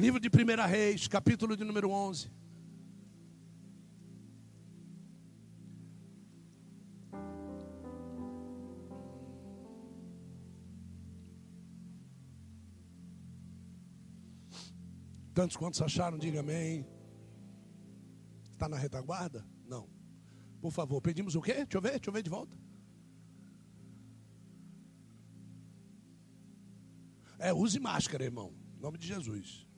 Livro de 1 Reis, capítulo de número 11. Tantos quantos acharam, diga amém. Está na retaguarda? Não. Por favor, pedimos o quê? Deixa eu ver, deixa eu ver de volta. É, use máscara, irmão. Em nome de Jesus.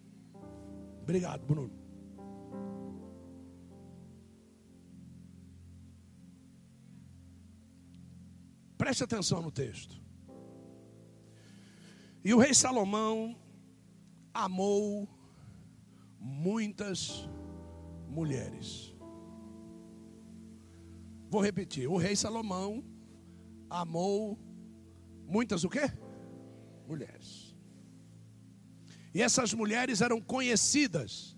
Obrigado, Bruno. Preste atenção no texto. E o rei Salomão amou muitas mulheres. Vou repetir. O rei Salomão amou muitas o quê? Mulheres. E essas mulheres eram conhecidas.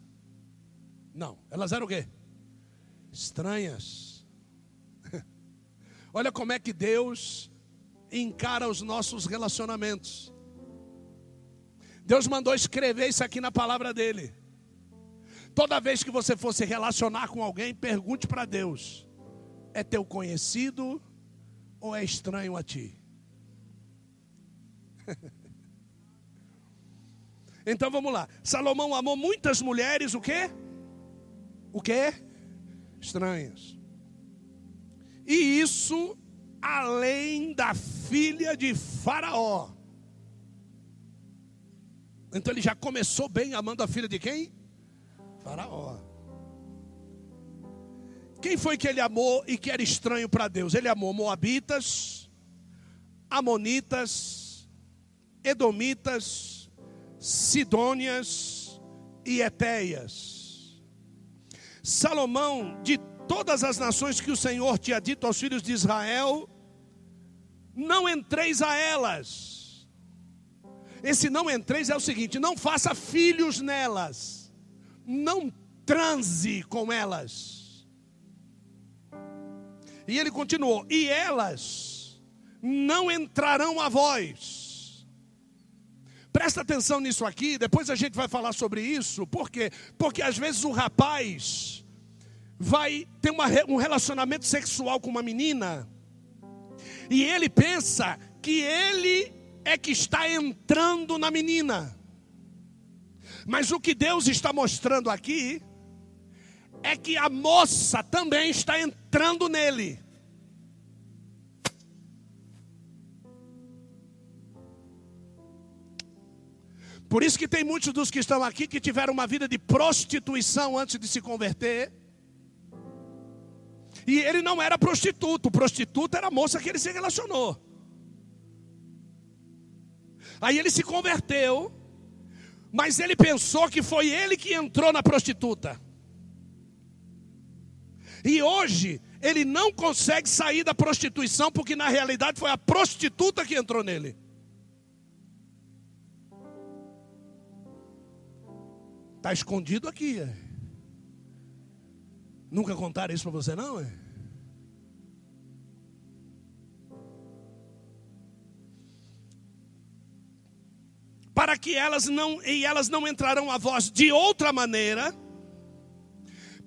Não, elas eram o quê? Estranhas. Olha como é que Deus encara os nossos relacionamentos. Deus mandou escrever isso aqui na palavra dele. Toda vez que você for se relacionar com alguém, pergunte para Deus: é teu conhecido ou é estranho a ti? então vamos lá. Salomão amou muitas mulheres, o quê? O quê? Estranhas. E isso além da filha de Faraó. Então ele já começou bem amando a filha de quem? Faraó. Quem foi que ele amou e que era estranho para Deus? Ele amou Moabitas, Amonitas, Edomitas, Sidônias e Etéias. Salomão, de todas as nações que o Senhor tinha dito aos filhos de Israel, não entreis a elas esse não entreis é o seguinte: não faça filhos nelas, não transe com elas. E ele continuou: e elas não entrarão a vós. Presta atenção nisso aqui, depois a gente vai falar sobre isso, por quê? Porque às vezes o rapaz vai ter uma, um relacionamento sexual com uma menina, e ele pensa que ele é que está entrando na menina. Mas o que Deus está mostrando aqui é que a moça também está entrando nele. Por isso que tem muitos dos que estão aqui que tiveram uma vida de prostituição antes de se converter. E ele não era prostituto, prostituta era a moça que ele se relacionou. Aí ele se converteu, mas ele pensou que foi ele que entrou na prostituta. E hoje ele não consegue sair da prostituição porque na realidade foi a prostituta que entrou nele. Está escondido aqui. É? Nunca contaram isso para você, não? É? para que elas não e elas não entrarão a vós de outra maneira,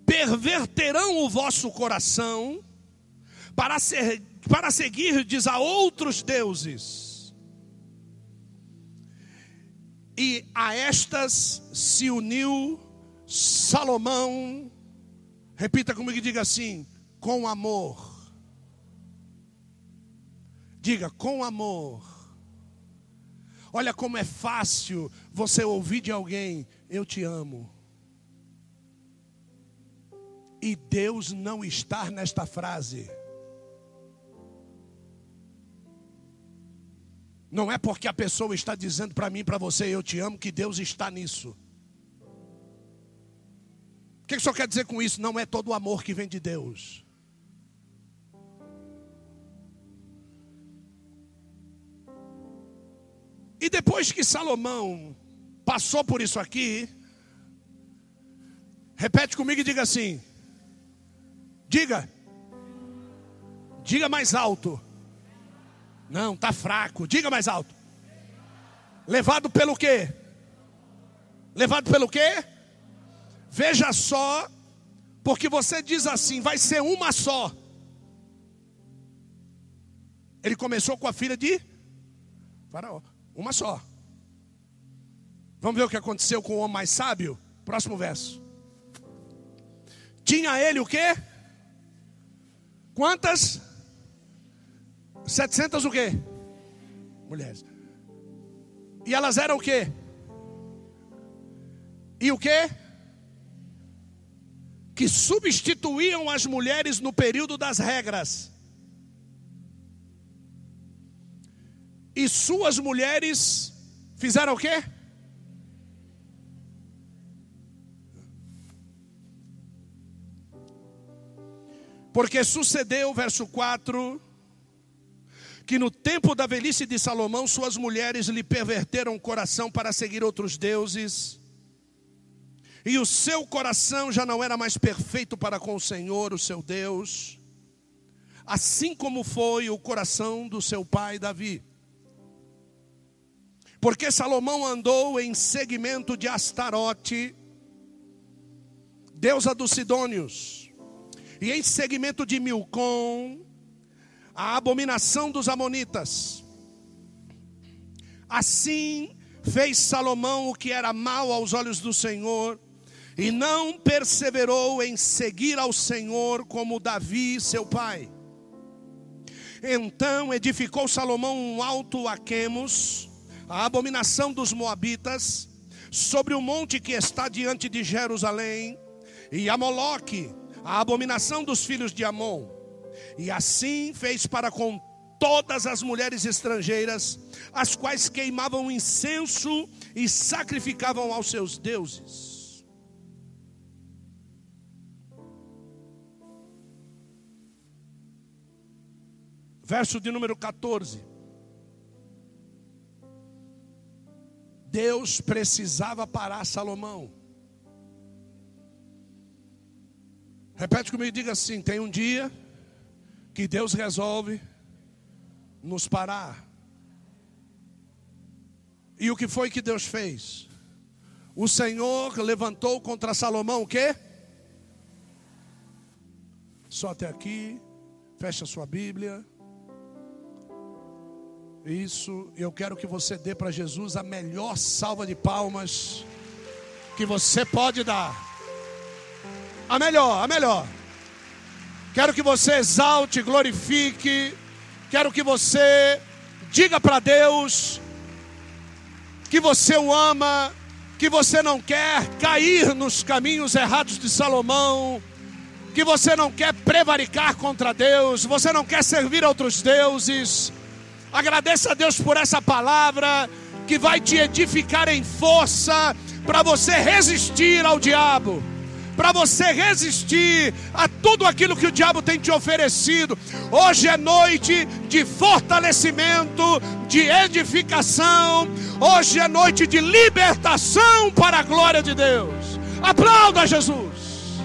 perverterão o vosso coração para ser, para seguirdes a outros deuses. E a estas se uniu Salomão, repita comigo e diga assim: com amor. Diga, com amor Olha como é fácil você ouvir de alguém: Eu te amo. E Deus não estar nesta frase. Não é porque a pessoa está dizendo para mim, para você, eu te amo, que Deus está nisso. O que o senhor quer dizer com isso? Não é todo o amor que vem de Deus. E depois que Salomão passou por isso aqui, repete comigo e diga assim: diga, diga mais alto. Não, tá fraco. Diga mais alto. Levado pelo quê? Levado pelo quê? Veja só, porque você diz assim: vai ser uma só. Ele começou com a filha de Faraó, uma só. Vamos ver o que aconteceu com o homem mais sábio? Próximo verso. Tinha ele o quê? Quantas? 700 o quê? Mulheres. E elas eram o quê? E o quê? Que substituíam as mulheres no período das regras. E suas mulheres fizeram o quê? Porque sucedeu, verso 4, que no tempo da velhice de Salomão, suas mulheres lhe perverteram o coração para seguir outros deuses, e o seu coração já não era mais perfeito para com o Senhor, o seu Deus, assim como foi o coração do seu pai Davi. Porque Salomão andou em seguimento de Astarote, deusa dos Sidônios, e em seguimento de Milcom, a abominação dos Amonitas. Assim fez Salomão o que era mal aos olhos do Senhor, e não perseverou em seguir ao Senhor como Davi, seu pai. Então edificou Salomão um alto a a abominação dos Moabitas, sobre o monte que está diante de Jerusalém, e a Moloque, a abominação dos filhos de Amon. E assim fez para com todas as mulheres estrangeiras, as quais queimavam incenso e sacrificavam aos seus deuses. Verso de número 14. Deus precisava parar Salomão. Repete comigo e diga assim: tem um dia que Deus resolve nos parar. E o que foi que Deus fez? O Senhor levantou contra Salomão o quê? Só até aqui. Fecha sua Bíblia. Isso, eu quero que você dê para Jesus a melhor salva de palmas que você pode dar. A melhor, a melhor. Quero que você exalte, glorifique. Quero que você diga para Deus que você o ama, que você não quer cair nos caminhos errados de Salomão, que você não quer prevaricar contra Deus, você não quer servir a outros deuses. Agradeça a Deus por essa palavra que vai te edificar em força para você resistir ao diabo para você resistir a tudo aquilo que o diabo tem te oferecido. Hoje é noite de fortalecimento, de edificação. Hoje é noite de libertação para a glória de Deus. Aplauda Jesus.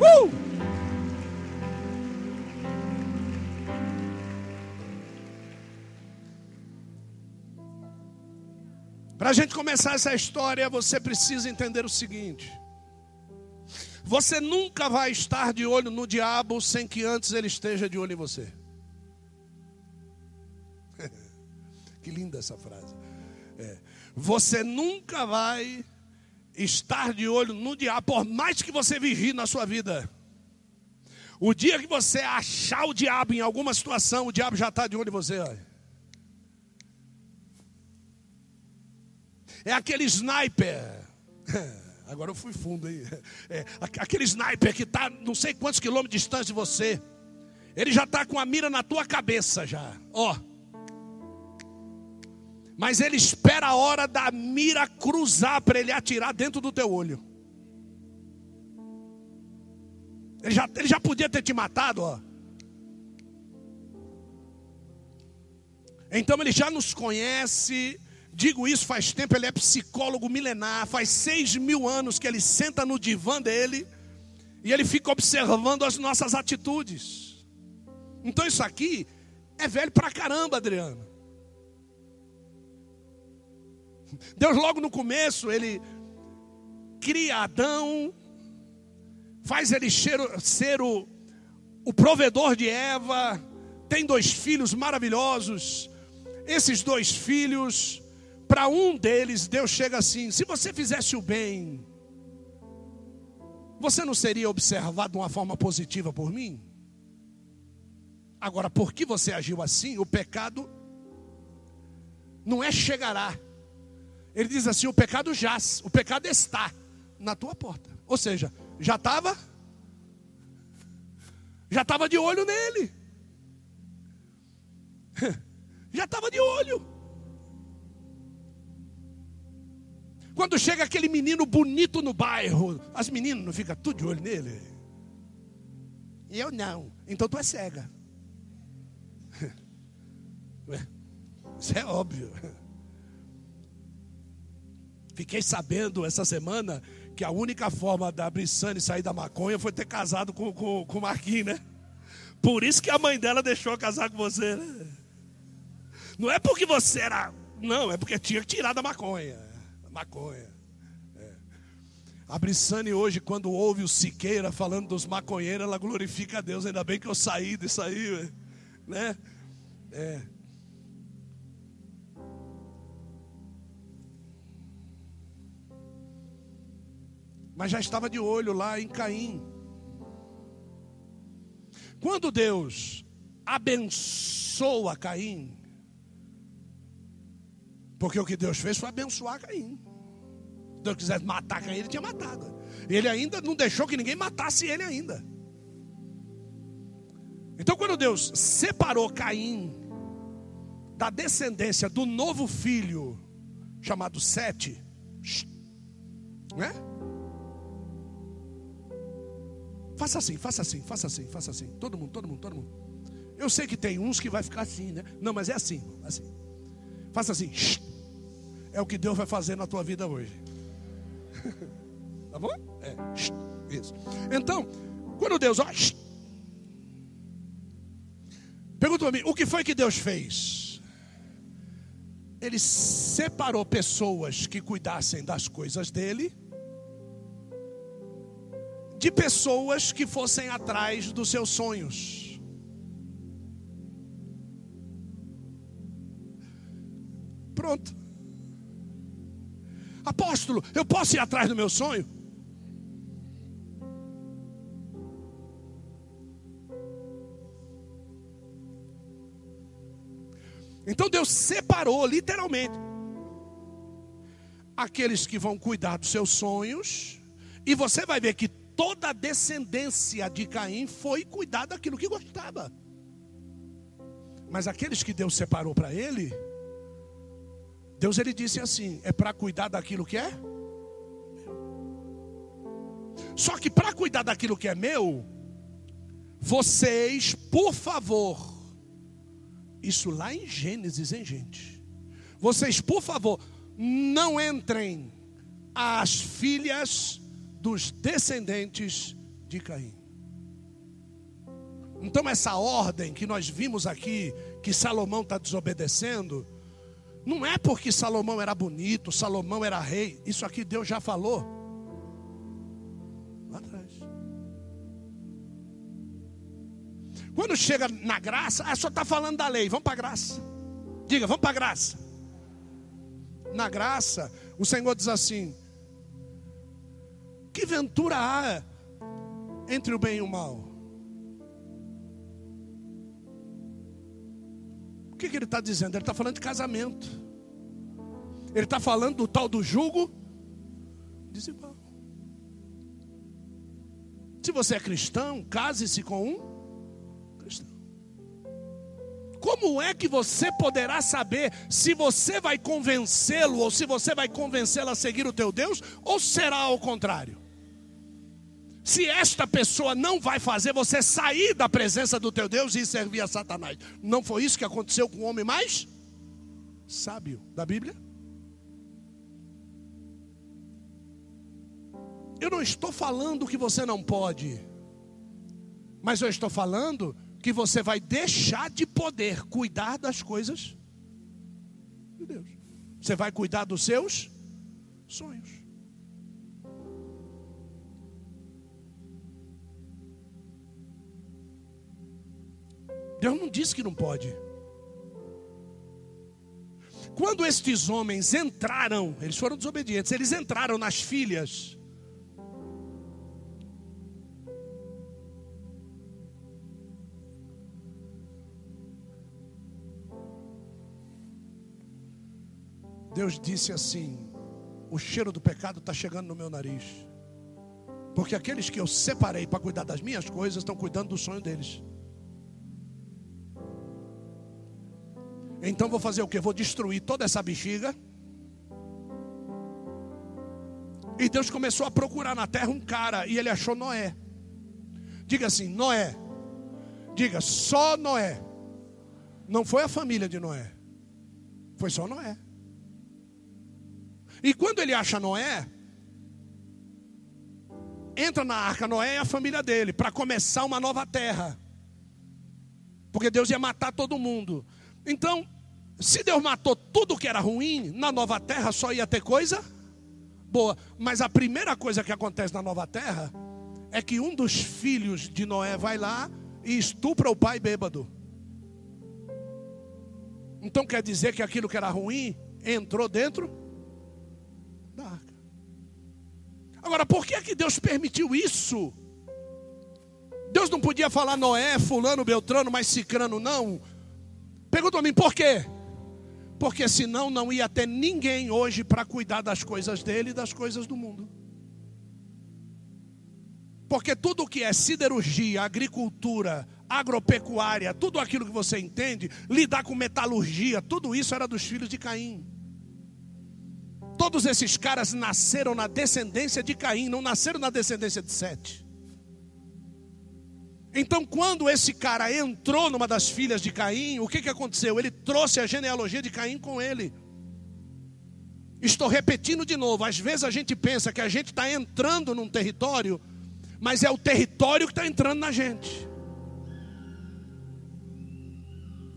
Uh! Para a gente começar essa história, você precisa entender o seguinte: você nunca vai estar de olho no diabo sem que antes ele esteja de olho em você. que linda essa frase. É. Você nunca vai estar de olho no diabo, por mais que você vigie na sua vida. O dia que você achar o diabo em alguma situação, o diabo já está de olho em você. Olha. É aquele sniper. Agora eu fui fundo aí. É, aquele sniper que está não sei quantos quilômetros de distância de você. Ele já está com a mira na tua cabeça já. Ó. Mas ele espera a hora da mira cruzar para ele atirar dentro do teu olho. Ele já, ele já podia ter te matado, ó. Então ele já nos conhece, Digo isso faz tempo, ele é psicólogo milenar, faz seis mil anos que ele senta no divã dele e ele fica observando as nossas atitudes. Então isso aqui é velho pra caramba, Adriano. Deus, logo no começo, ele cria Adão, faz ele ser o, o provedor de Eva, tem dois filhos maravilhosos. Esses dois filhos, para um deles, Deus chega assim: se você fizesse o bem, você não seria observado de uma forma positiva por mim? Agora, por que você agiu assim? O pecado não é chegará. Ele diz assim: o pecado jaz, o pecado está na tua porta. Ou seja, já estava, já estava de olho nele, já estava de olho. Quando chega aquele menino bonito no bairro, as meninas não ficam tudo de olho nele? Eu não. Então tu é cega. Isso é óbvio. Fiquei sabendo essa semana que a única forma da Brissane sair da maconha foi ter casado com, com, com o Marquinhos, né? Por isso que a mãe dela deixou casar com você, né? Não é porque você era. Não, é porque tinha que tirar da maconha. Maconha. É. A Brissane hoje, quando ouve o Siqueira falando dos maconheiros, ela glorifica a Deus. Ainda bem que eu saí disso aí, né? É. Mas já estava de olho lá em Caim. Quando Deus abençoa Caim, porque o que Deus fez foi abençoar Caim. Deus quisesse matar Caim, ele tinha matado. Ele ainda não deixou que ninguém matasse ele ainda. Então, quando Deus separou Caim da descendência do novo filho chamado Sete, né? Faça assim, faça assim, faça assim, faça assim. Todo mundo, todo mundo, todo mundo. Eu sei que tem uns que vai ficar assim, né? Não, mas é assim, assim. Faça assim. É o que Deus vai fazer na tua vida hoje. tá bom? É. Isso. Então, quando Deus, ó, pergunta para mim, o que foi que Deus fez? Ele separou pessoas que cuidassem das coisas dele de pessoas que fossem atrás dos seus sonhos. Pronto. Apóstolo, eu posso ir atrás do meu sonho? Então Deus separou literalmente aqueles que vão cuidar dos seus sonhos, e você vai ver que toda a descendência de Caim foi cuidar daquilo que gostava. Mas aqueles que Deus separou para ele, Deus ele disse assim: é para cuidar daquilo que é Só que para cuidar daquilo que é meu, vocês, por favor, isso lá em Gênesis, hein, gente? Vocês, por favor, não entrem as filhas dos descendentes de Caim. Então, essa ordem que nós vimos aqui, que Salomão está desobedecendo, não é porque Salomão era bonito, Salomão era rei, isso aqui Deus já falou. Lá atrás. Quando chega na graça, ah, só está falando da lei, vamos para a graça. Diga, vamos para a graça. Na graça, o Senhor diz assim: que ventura há entre o bem e o mal? O que, que ele está dizendo? Ele está falando de casamento. Ele está falando do tal do jugo desigual. Se você é cristão, case-se com um cristão. Como é que você poderá saber se você vai convencê-lo ou se você vai convencê-lo a seguir o teu Deus ou será ao contrário? Se esta pessoa não vai fazer você sair da presença do teu Deus e servir a Satanás, não foi isso que aconteceu com o homem mais sábio da Bíblia? Eu não estou falando que você não pode, mas eu estou falando que você vai deixar de poder cuidar das coisas de Deus. Você vai cuidar dos seus sonhos. Deus não disse que não pode. Quando estes homens entraram, eles foram desobedientes, eles entraram nas filhas. Deus disse assim: o cheiro do pecado está chegando no meu nariz. Porque aqueles que eu separei para cuidar das minhas coisas estão cuidando do sonho deles. Então vou fazer o que? Vou destruir toda essa bexiga. E Deus começou a procurar na terra um cara e ele achou Noé. Diga assim: Noé. Diga só Noé. Não foi a família de Noé. Foi só Noé. E quando ele acha Noé, entra na arca Noé e a família dele para começar uma nova terra. Porque Deus ia matar todo mundo. Então, se Deus matou tudo que era ruim, na nova terra só ia ter coisa boa. Mas a primeira coisa que acontece na nova terra é que um dos filhos de Noé vai lá e estupra o pai bêbado. Então quer dizer que aquilo que era ruim entrou dentro da arca. Agora, por que é que Deus permitiu isso? Deus não podia falar Noé, fulano, Beltrano, mas Cicrano não. Pergunta a mim, por quê? Porque senão não ia ter ninguém hoje para cuidar das coisas dele e das coisas do mundo. Porque tudo que é siderurgia, agricultura, agropecuária, tudo aquilo que você entende, lidar com metalurgia, tudo isso era dos filhos de Caim. Todos esses caras nasceram na descendência de Caim, não nasceram na descendência de Sete. Então, quando esse cara entrou numa das filhas de Caim, o que, que aconteceu? Ele trouxe a genealogia de Caim com ele. Estou repetindo de novo: às vezes a gente pensa que a gente está entrando num território, mas é o território que está entrando na gente.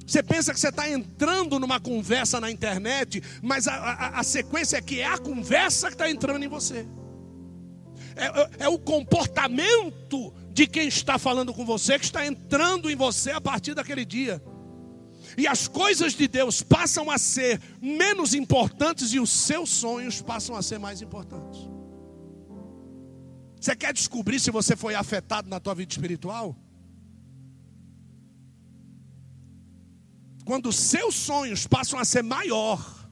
Você pensa que você está entrando numa conversa na internet, mas a, a, a, sequência é que é a conversa que está entrando em você. É, é, é o comportamento de quem está falando com você, que está entrando em você a partir daquele dia. E as coisas de Deus passam a ser menos importantes e os seus sonhos passam a ser mais importantes. Você quer descobrir se você foi afetado na tua vida espiritual? Quando os seus sonhos passam a ser maior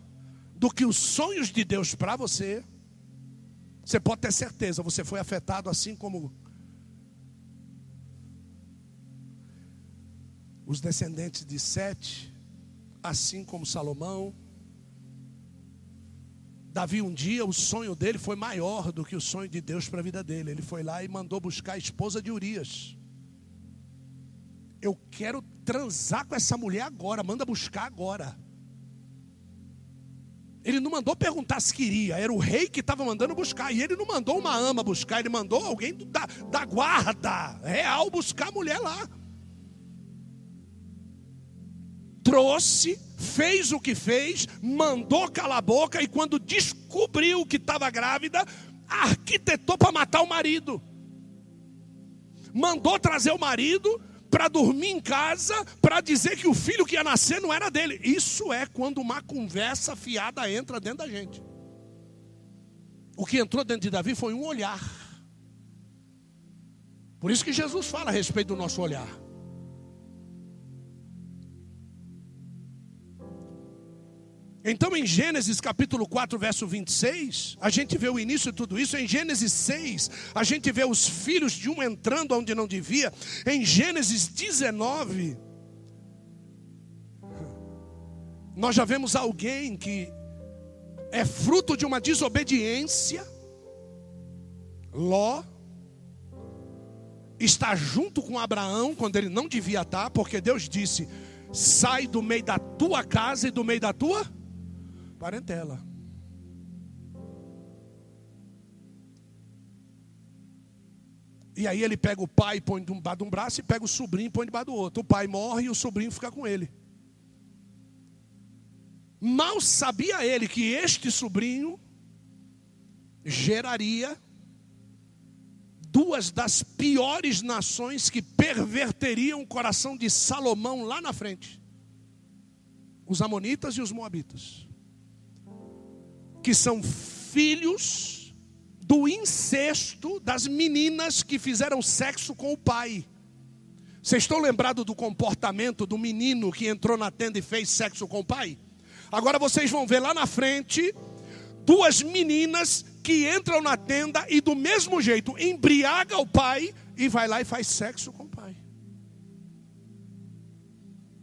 do que os sonhos de Deus para você, você pode ter certeza, você foi afetado assim como os descendentes de Sete, assim como Salomão. Davi, um dia, o sonho dele foi maior do que o sonho de Deus para a vida dele. Ele foi lá e mandou buscar a esposa de Urias. Eu quero transar com essa mulher agora, manda buscar agora. Ele não mandou perguntar se queria, era o rei que estava mandando buscar. E ele não mandou uma ama buscar, ele mandou alguém da, da guarda real buscar a mulher lá trouxe, fez o que fez, mandou calar a boca e quando descobriu que estava grávida, arquitetou para matar o marido. Mandou trazer o marido para dormir em casa, para dizer que o filho que ia nascer não era dele. Isso é quando uma conversa fiada entra dentro da gente. O que entrou dentro de Davi foi um olhar. Por isso que Jesus fala a respeito do nosso olhar. Então, em Gênesis capítulo 4, verso 26, a gente vê o início de tudo isso. Em Gênesis 6, a gente vê os filhos de um entrando onde não devia. Em Gênesis 19, nós já vemos alguém que é fruto de uma desobediência. Ló está junto com Abraão quando ele não devia estar, porque Deus disse: sai do meio da tua casa e do meio da tua parentela. E aí ele pega o pai e põe debaixo de um braço e pega o sobrinho e põe debaixo do outro. O pai morre e o sobrinho fica com ele. Mal sabia ele que este sobrinho geraria duas das piores nações que perverteriam o coração de Salomão lá na frente: os Amonitas e os Moabitas, que são filhos do incesto das meninas que fizeram sexo com o pai. Vocês estão lembrados do comportamento do menino que entrou na tenda e fez sexo com o pai? Agora vocês vão ver lá na frente duas meninas que entram na tenda e do mesmo jeito embriaga o pai e vai lá e faz sexo com o pai.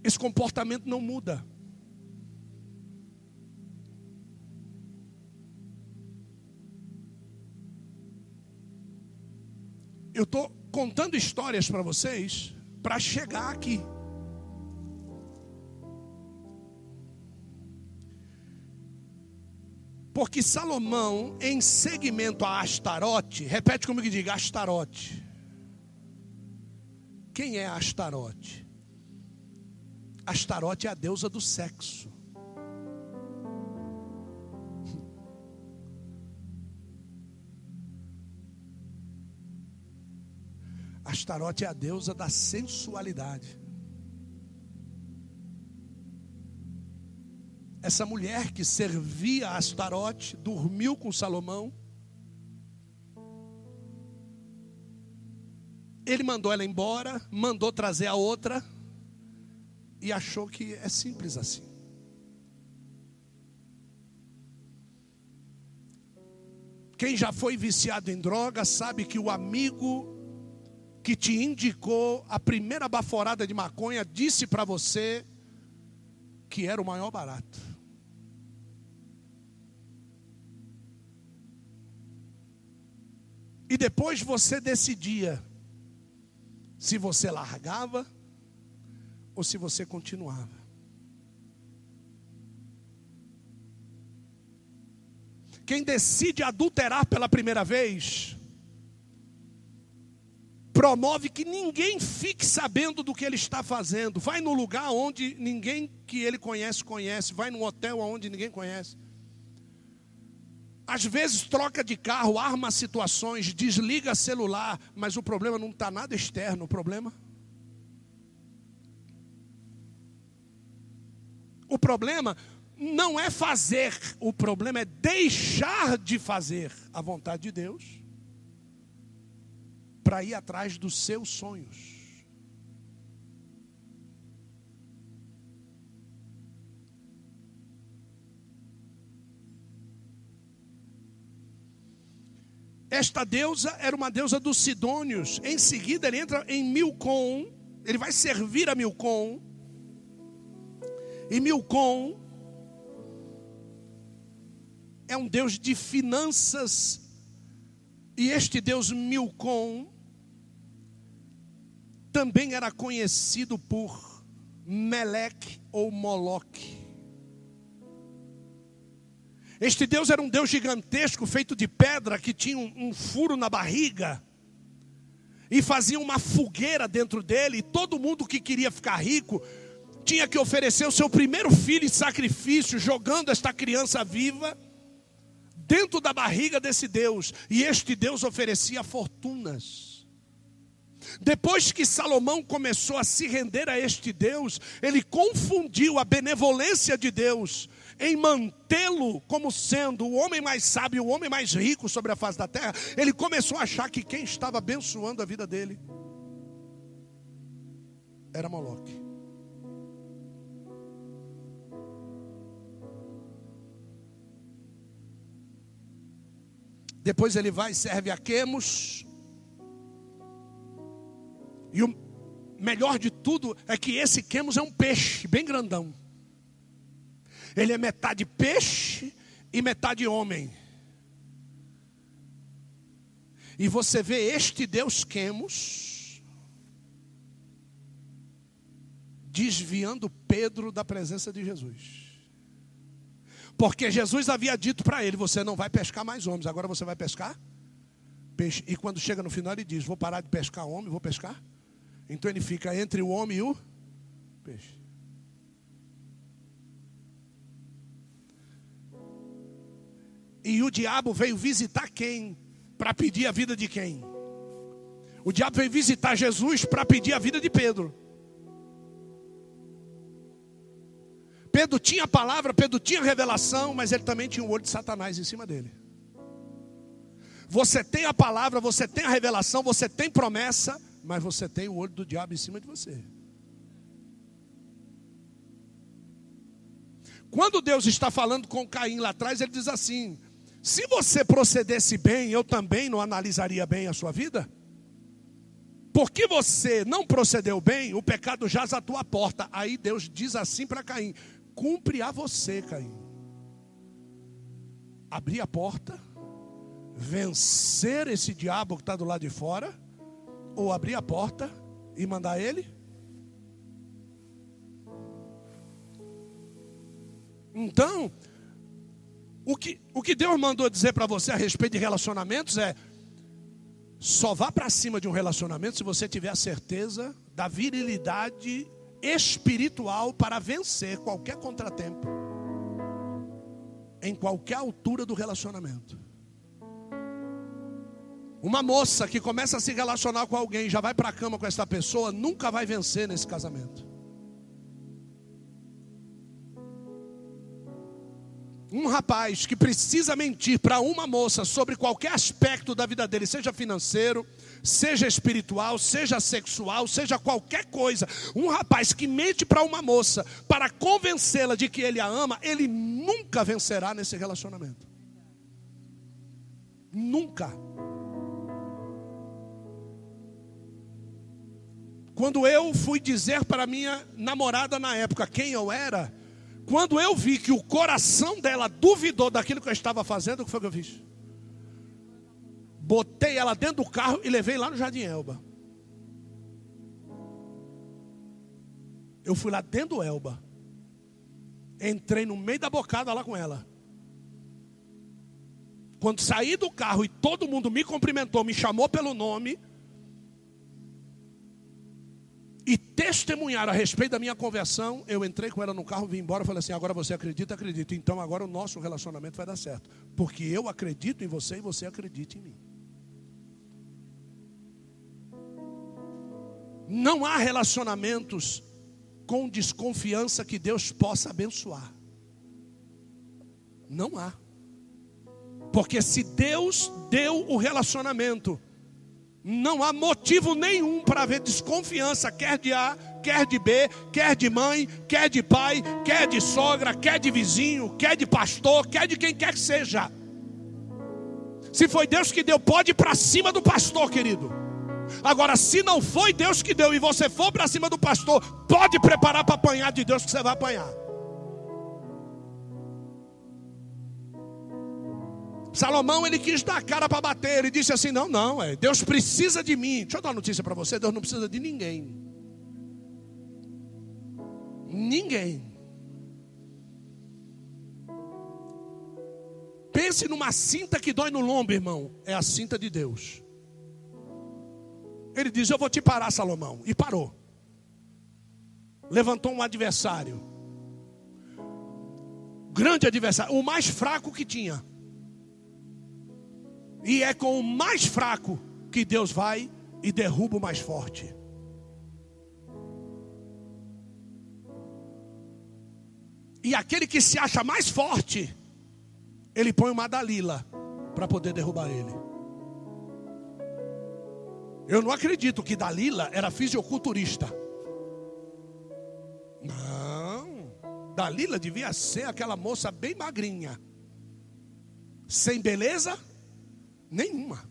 Esse comportamento não muda. Eu estou contando histórias para vocês para chegar aqui. Porque Salomão, em seguimento a Astarote, repete comigo que diga Astarote. Quem é Astarote? Astarote é a deusa do sexo. Astarote é a deusa da sensualidade. Essa mulher que servia a Astarote dormiu com Salomão. Ele mandou ela embora, mandou trazer a outra e achou que é simples assim. Quem já foi viciado em droga sabe que o amigo que te indicou a primeira baforada de maconha disse para você que era o maior barato. E depois você decidia se você largava ou se você continuava. Quem decide adulterar pela primeira vez, promove que ninguém fique sabendo do que ele está fazendo. Vai no lugar onde ninguém que ele conhece conhece, vai num hotel onde ninguém conhece. Às vezes troca de carro, arma situações, desliga celular, mas o problema não está nada externo, o problema. O problema não é fazer, o problema é deixar de fazer a vontade de Deus para ir atrás dos seus sonhos. Esta deusa era uma deusa dos Sidônios. Em seguida, ele entra em Milcom. Ele vai servir a Milcom. E Milcom é um deus de finanças. E este deus Milcom também era conhecido por Meleque ou Moloque. Este Deus era um Deus gigantesco, feito de pedra, que tinha um, um furo na barriga e fazia uma fogueira dentro dele. E todo mundo que queria ficar rico tinha que oferecer o seu primeiro filho em sacrifício, jogando esta criança viva dentro da barriga desse Deus. E este Deus oferecia fortunas. Depois que Salomão começou a se render a este Deus, ele confundiu a benevolência de Deus em mantê-lo como sendo o homem mais sábio, o homem mais rico sobre a face da terra. Ele começou a achar que quem estava abençoando a vida dele era Moloque. Depois ele vai e serve a Quemos, e o melhor de tudo é que esse Quemos é um peixe bem grandão. Ele é metade peixe e metade homem. E você vê este Deus Quemos desviando Pedro da presença de Jesus. Porque Jesus havia dito para ele: Você não vai pescar mais homens, agora você vai pescar peixe. E quando chega no final, ele diz: Vou parar de pescar homem, vou pescar então ele fica entre o homem e o peixe. E o diabo veio visitar quem? Para pedir a vida de quem? O diabo veio visitar Jesus para pedir a vida de Pedro. Pedro tinha a palavra, Pedro tinha revelação, mas ele também tinha o olho de Satanás em cima dele. Você tem a palavra, você tem a revelação, você tem promessa, mas você tem o olho do diabo em cima de você. Quando Deus está falando com Caim lá atrás, ele diz assim: se você procedesse bem, eu também não analisaria bem a sua vida? Porque você não procedeu bem, o pecado jaz à tua porta. Aí Deus diz assim para Caim: cumpre a você, Caim. Abrir a porta, vencer esse diabo que está do lado de fora, ou abrir a porta e mandar ele? Então, o que, o que Deus mandou dizer para você a respeito de relacionamentos é: só vá para cima de um relacionamento se você tiver a certeza da virilidade espiritual para vencer qualquer contratempo em qualquer altura do relacionamento. Uma moça que começa a se relacionar com alguém, já vai para a cama com essa pessoa, nunca vai vencer nesse casamento. Um rapaz que precisa mentir para uma moça sobre qualquer aspecto da vida dele, seja financeiro, seja espiritual, seja sexual, seja qualquer coisa. Um rapaz que mente para uma moça para convencê-la de que ele a ama, ele nunca vencerá nesse relacionamento. Nunca. Quando eu fui dizer para minha namorada na época quem eu era, quando eu vi que o coração dela duvidou daquilo que eu estava fazendo, o que foi que eu fiz? Botei ela dentro do carro e levei lá no Jardim Elba. Eu fui lá dentro do Elba. Entrei no meio da bocada lá com ela. Quando saí do carro e todo mundo me cumprimentou, me chamou pelo nome, e testemunhar a respeito da minha conversão, eu entrei com ela no carro, vim embora, falei assim: agora você acredita, acredito. Então agora o nosso relacionamento vai dar certo, porque eu acredito em você e você acredita em mim. Não há relacionamentos com desconfiança que Deus possa abençoar. Não há. Porque se Deus deu o relacionamento, não há motivo nenhum para haver desconfiança, quer de A, quer de B, quer de mãe, quer de pai, quer de sogra, quer de vizinho, quer de pastor, quer de quem quer que seja. Se foi Deus que deu, pode ir para cima do pastor, querido. Agora, se não foi Deus que deu e você for para cima do pastor, pode preparar para apanhar de Deus que você vai apanhar. Salomão ele quis dar a cara para bater. Ele disse assim: Não, não, é, Deus precisa de mim. Deixa eu dar uma notícia para você: Deus não precisa de ninguém. Ninguém. Pense numa cinta que dói no lombo, irmão. É a cinta de Deus. Ele diz: Eu vou te parar, Salomão. E parou. Levantou um adversário. Grande adversário. O mais fraco que tinha. E é com o mais fraco que Deus vai e derruba o mais forte. E aquele que se acha mais forte, ele põe uma Dalila para poder derrubar ele. Eu não acredito que Dalila era fisiculturista. Não. Dalila devia ser aquela moça bem magrinha. Sem beleza Nenhuma.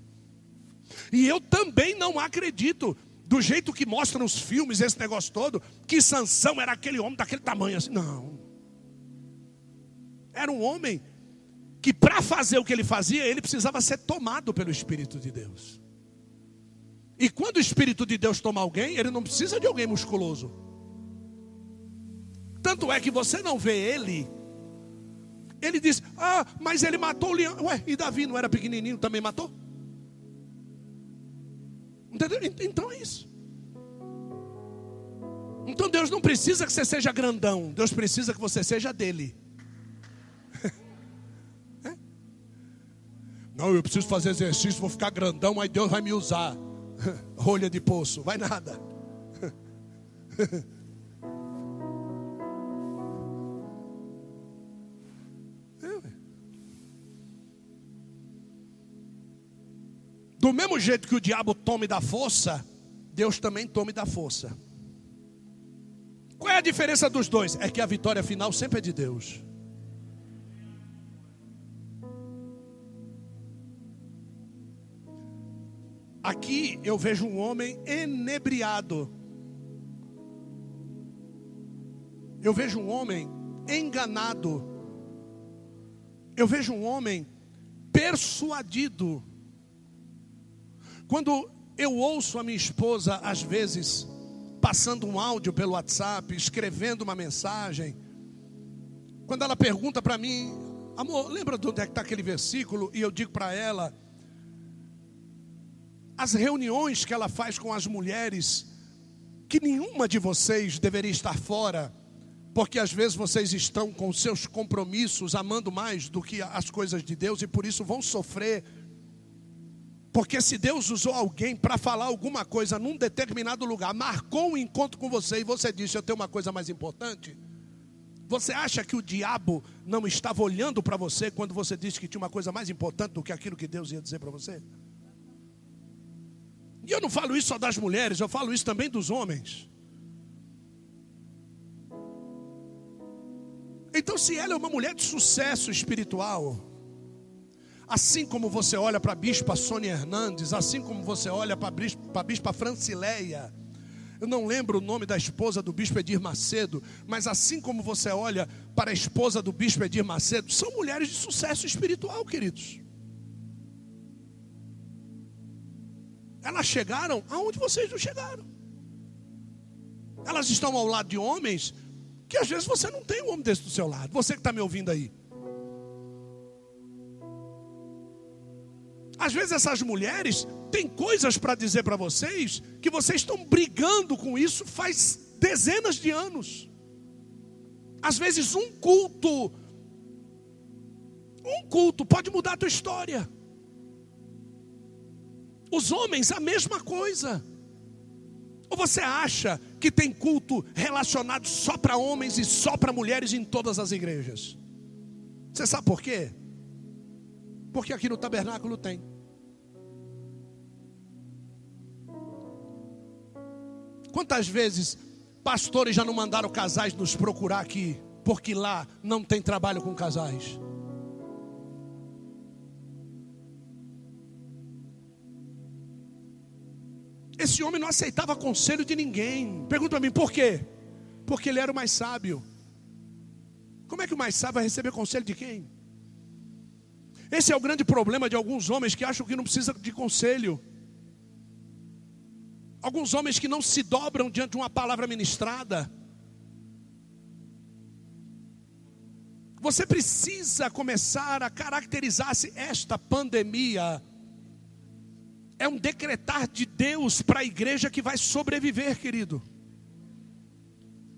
E eu também não acredito, do jeito que mostram os filmes, esse negócio todo, que Sansão era aquele homem daquele tamanho assim. Não. Era um homem que para fazer o que ele fazia, ele precisava ser tomado pelo Espírito de Deus. E quando o Espírito de Deus toma alguém, ele não precisa de alguém musculoso. Tanto é que você não vê ele ele diz: Ah, mas ele matou o leão. Ué, e Davi não era pequenininho, também matou? Entendeu? Então é isso. Então Deus não precisa que você seja grandão, Deus precisa que você seja dele. É? Não, eu preciso fazer exercício, vou ficar grandão, aí Deus vai me usar. Rolha de poço, vai nada. Do mesmo jeito que o diabo tome da força, Deus também tome da força. Qual é a diferença dos dois? É que a vitória final sempre é de Deus. Aqui eu vejo um homem enebriado. Eu vejo um homem enganado. Eu vejo um homem persuadido. Quando eu ouço a minha esposa, às vezes, passando um áudio pelo WhatsApp, escrevendo uma mensagem, quando ela pergunta para mim, amor, lembra de onde é que está aquele versículo? E eu digo para ela, as reuniões que ela faz com as mulheres, que nenhuma de vocês deveria estar fora, porque às vezes vocês estão com seus compromissos amando mais do que as coisas de Deus e por isso vão sofrer porque se Deus usou alguém para falar alguma coisa num determinado lugar, marcou um encontro com você e você disse: Eu tenho uma coisa mais importante. Você acha que o diabo não estava olhando para você quando você disse que tinha uma coisa mais importante do que aquilo que Deus ia dizer para você? E eu não falo isso só das mulheres, eu falo isso também dos homens. Então, se ela é uma mulher de sucesso espiritual, Assim como você olha para a bispa Sônia Hernandes, assim como você olha para a bispa, bispa Francileia, eu não lembro o nome da esposa do bispo Edir Macedo, mas assim como você olha para a esposa do bispo Edir Macedo, são mulheres de sucesso espiritual, queridos. Elas chegaram aonde vocês não chegaram. Elas estão ao lado de homens que às vezes você não tem um homem desse do seu lado. Você que está me ouvindo aí. Às vezes essas mulheres têm coisas para dizer para vocês que vocês estão brigando com isso faz dezenas de anos. Às vezes um culto, um culto pode mudar a tua história. Os homens a mesma coisa. Ou você acha que tem culto relacionado só para homens e só para mulheres em todas as igrejas? Você sabe por quê? Porque aqui no tabernáculo tem. Quantas vezes pastores já não mandaram casais nos procurar aqui, porque lá não tem trabalho com casais? Esse homem não aceitava conselho de ninguém. Pergunta para mim, por quê? Porque ele era o mais sábio. Como é que o mais sábio vai receber conselho de quem? Esse é o grande problema de alguns homens que acham que não precisa de conselho. Alguns homens que não se dobram diante de uma palavra ministrada. Você precisa começar a caracterizar-se esta pandemia. É um decretar de Deus para a igreja que vai sobreviver, querido.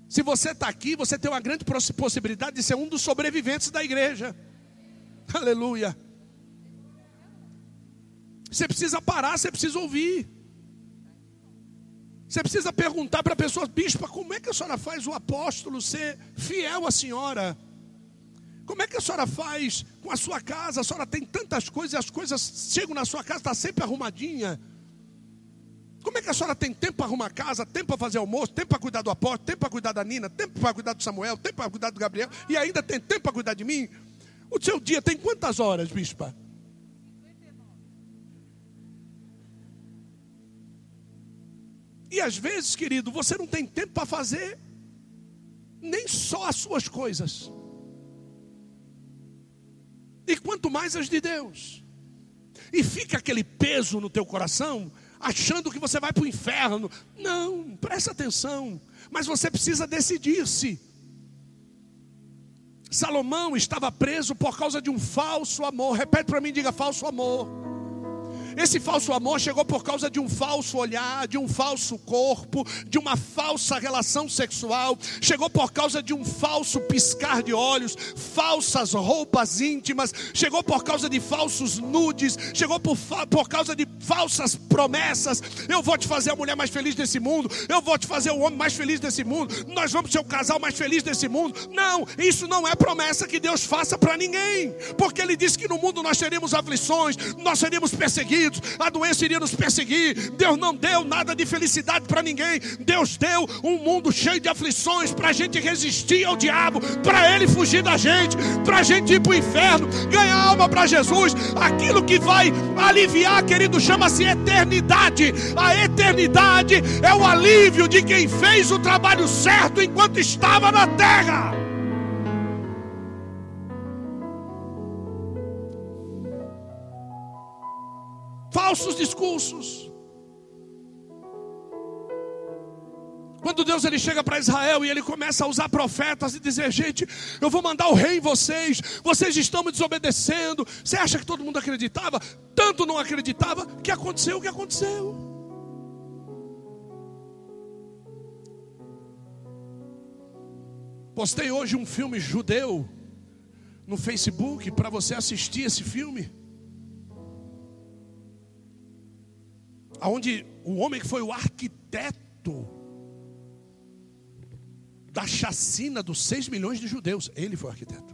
Se você está aqui, você tem uma grande possibilidade de ser um dos sobreviventes da igreja. Aleluia. Você precisa parar, você precisa ouvir. Você precisa perguntar para a pessoa, bispa, como é que a senhora faz o apóstolo ser fiel à senhora? Como é que a senhora faz com a sua casa? A senhora tem tantas coisas e as coisas chegam na sua casa, está sempre arrumadinha. Como é que a senhora tem tempo para arrumar casa, tempo para fazer almoço, tempo para cuidar do apóstolo, tempo para cuidar da Nina, tempo para cuidar do Samuel, tempo para cuidar do Gabriel e ainda tem tempo para cuidar de mim? O seu dia tem quantas horas, bispa? E às vezes, querido, você não tem tempo para fazer nem só as suas coisas. E quanto mais as de Deus. E fica aquele peso no teu coração, achando que você vai para o inferno. Não, presta atenção. Mas você precisa decidir-se. Salomão estava preso por causa de um falso amor. Repete para mim, diga falso amor. Esse falso amor chegou por causa de um falso olhar, de um falso corpo, de uma falsa relação sexual, chegou por causa de um falso piscar de olhos, falsas roupas íntimas, chegou por causa de falsos nudes, chegou por, por causa de falsas promessas. Eu vou te fazer a mulher mais feliz desse mundo, eu vou te fazer o homem mais feliz desse mundo, nós vamos ser o casal mais feliz desse mundo. Não, isso não é promessa que Deus faça para ninguém, porque Ele disse que no mundo nós teríamos aflições, nós seríamos perseguidos, a doença iria nos perseguir. Deus não deu nada de felicidade para ninguém, Deus deu um mundo cheio de aflições para a gente resistir ao diabo, para ele fugir da gente, para a gente ir para o inferno, ganhar alma para Jesus. Aquilo que vai aliviar, querido, chama-se eternidade. A eternidade é o alívio de quem fez o trabalho certo enquanto estava na terra. Falsos discursos. Quando Deus ele chega para Israel e ele começa a usar profetas e dizer: gente, eu vou mandar o rei em vocês, vocês estão me desobedecendo. Você acha que todo mundo acreditava? Tanto não acreditava que aconteceu o que aconteceu. Postei hoje um filme judeu no Facebook para você assistir esse filme. Onde o homem que foi o arquiteto da chacina dos 6 milhões de judeus, ele foi o arquiteto.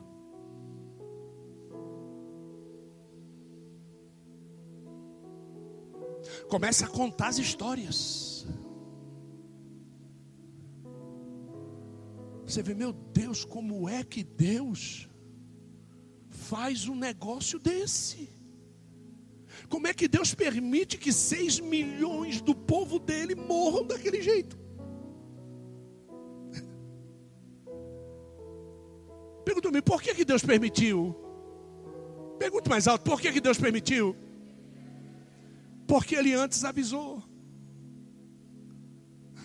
Começa a contar as histórias. Você vê, meu Deus, como é que Deus faz um negócio desse? Como é que Deus permite que seis milhões do povo dele morram daquele jeito? Pergunta-me, por que, que Deus permitiu? Pergunta mais alto, por que, que Deus permitiu? Porque Ele antes avisou.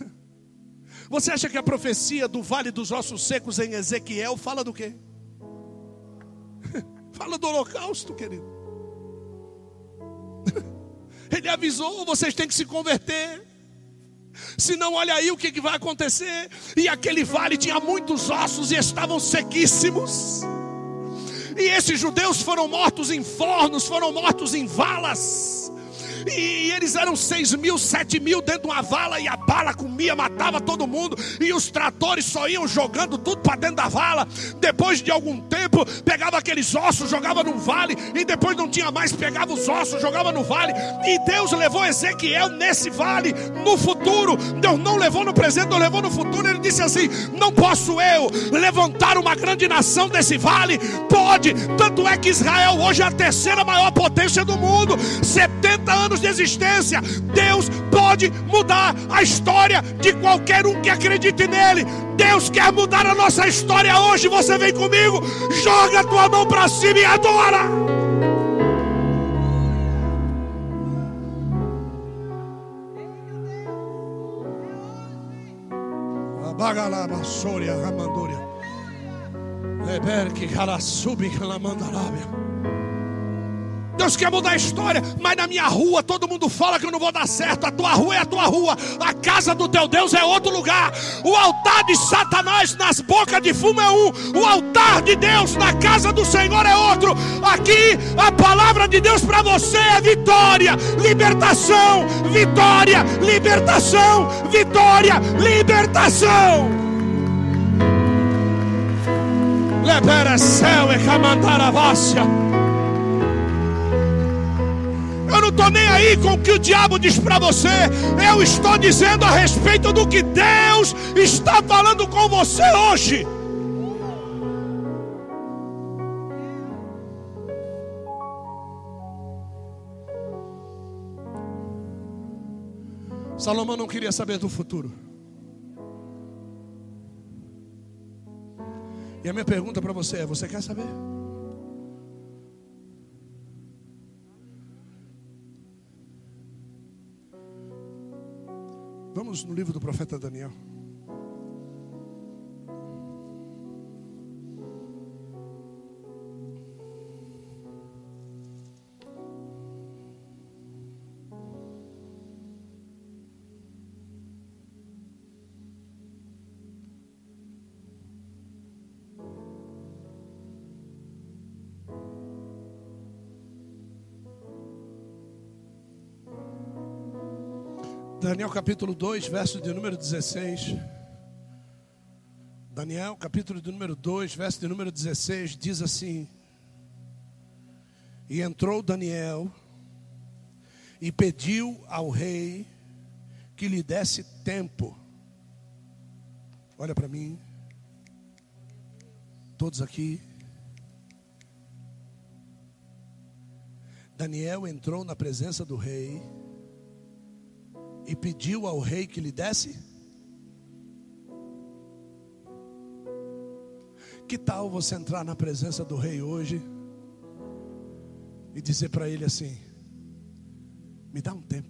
Você acha que a profecia do vale dos ossos secos em Ezequiel fala do quê? Fala do holocausto, querido. Ele avisou: vocês têm que se converter. Senão, olha aí o que, que vai acontecer. E aquele vale tinha muitos ossos e estavam sequíssimos. E esses judeus foram mortos em fornos, foram mortos em valas. E eles eram seis mil, sete mil dentro de uma vala, e a bala comia, matava todo mundo, e os tratores só iam jogando tudo para dentro da vala. Depois de algum tempo, pegava aqueles ossos, jogava no vale, e depois não tinha mais, pegava os ossos, jogava no vale. E Deus levou Ezequiel nesse vale, no futuro. Deus não levou no presente, não levou no futuro. Ele disse assim: Não posso eu levantar uma grande nação desse vale? Pode, tanto é que Israel hoje é a terceira maior potência do mundo, 70 anos anos de existência, Deus pode mudar a história de qualquer um que acredite nele. Deus quer mudar a nossa história hoje. Você vem comigo, joga a tua mão para cima e adora. Bagalaba, Soria, Ramandoria. Leberque, Karasubi, Kalamandarabia. Deus quer mudar a história, mas na minha rua todo mundo fala que eu não vou dar certo. A tua rua é a tua rua, a casa do teu Deus é outro lugar. O altar de Satanás nas bocas de fumo é um, o altar de Deus na casa do Senhor é outro. Aqui a palavra de Deus para você é vitória, libertação, vitória, libertação, vitória, libertação. Libera céu e camandaravássia. Eu não estou nem aí com o que o diabo diz para você. Eu estou dizendo a respeito do que Deus está falando com você hoje. Salomão não queria saber do futuro. E a minha pergunta para você é: você quer saber? Vamos no livro do profeta Daniel. Daniel capítulo 2, verso de número 16. Daniel capítulo de número 2, verso de número 16, diz assim: E entrou Daniel e pediu ao rei que lhe desse tempo. Olha para mim, todos aqui. Daniel entrou na presença do rei e pediu ao rei que lhe desse. Que tal você entrar na presença do rei hoje e dizer para ele assim: Me dá um tempo.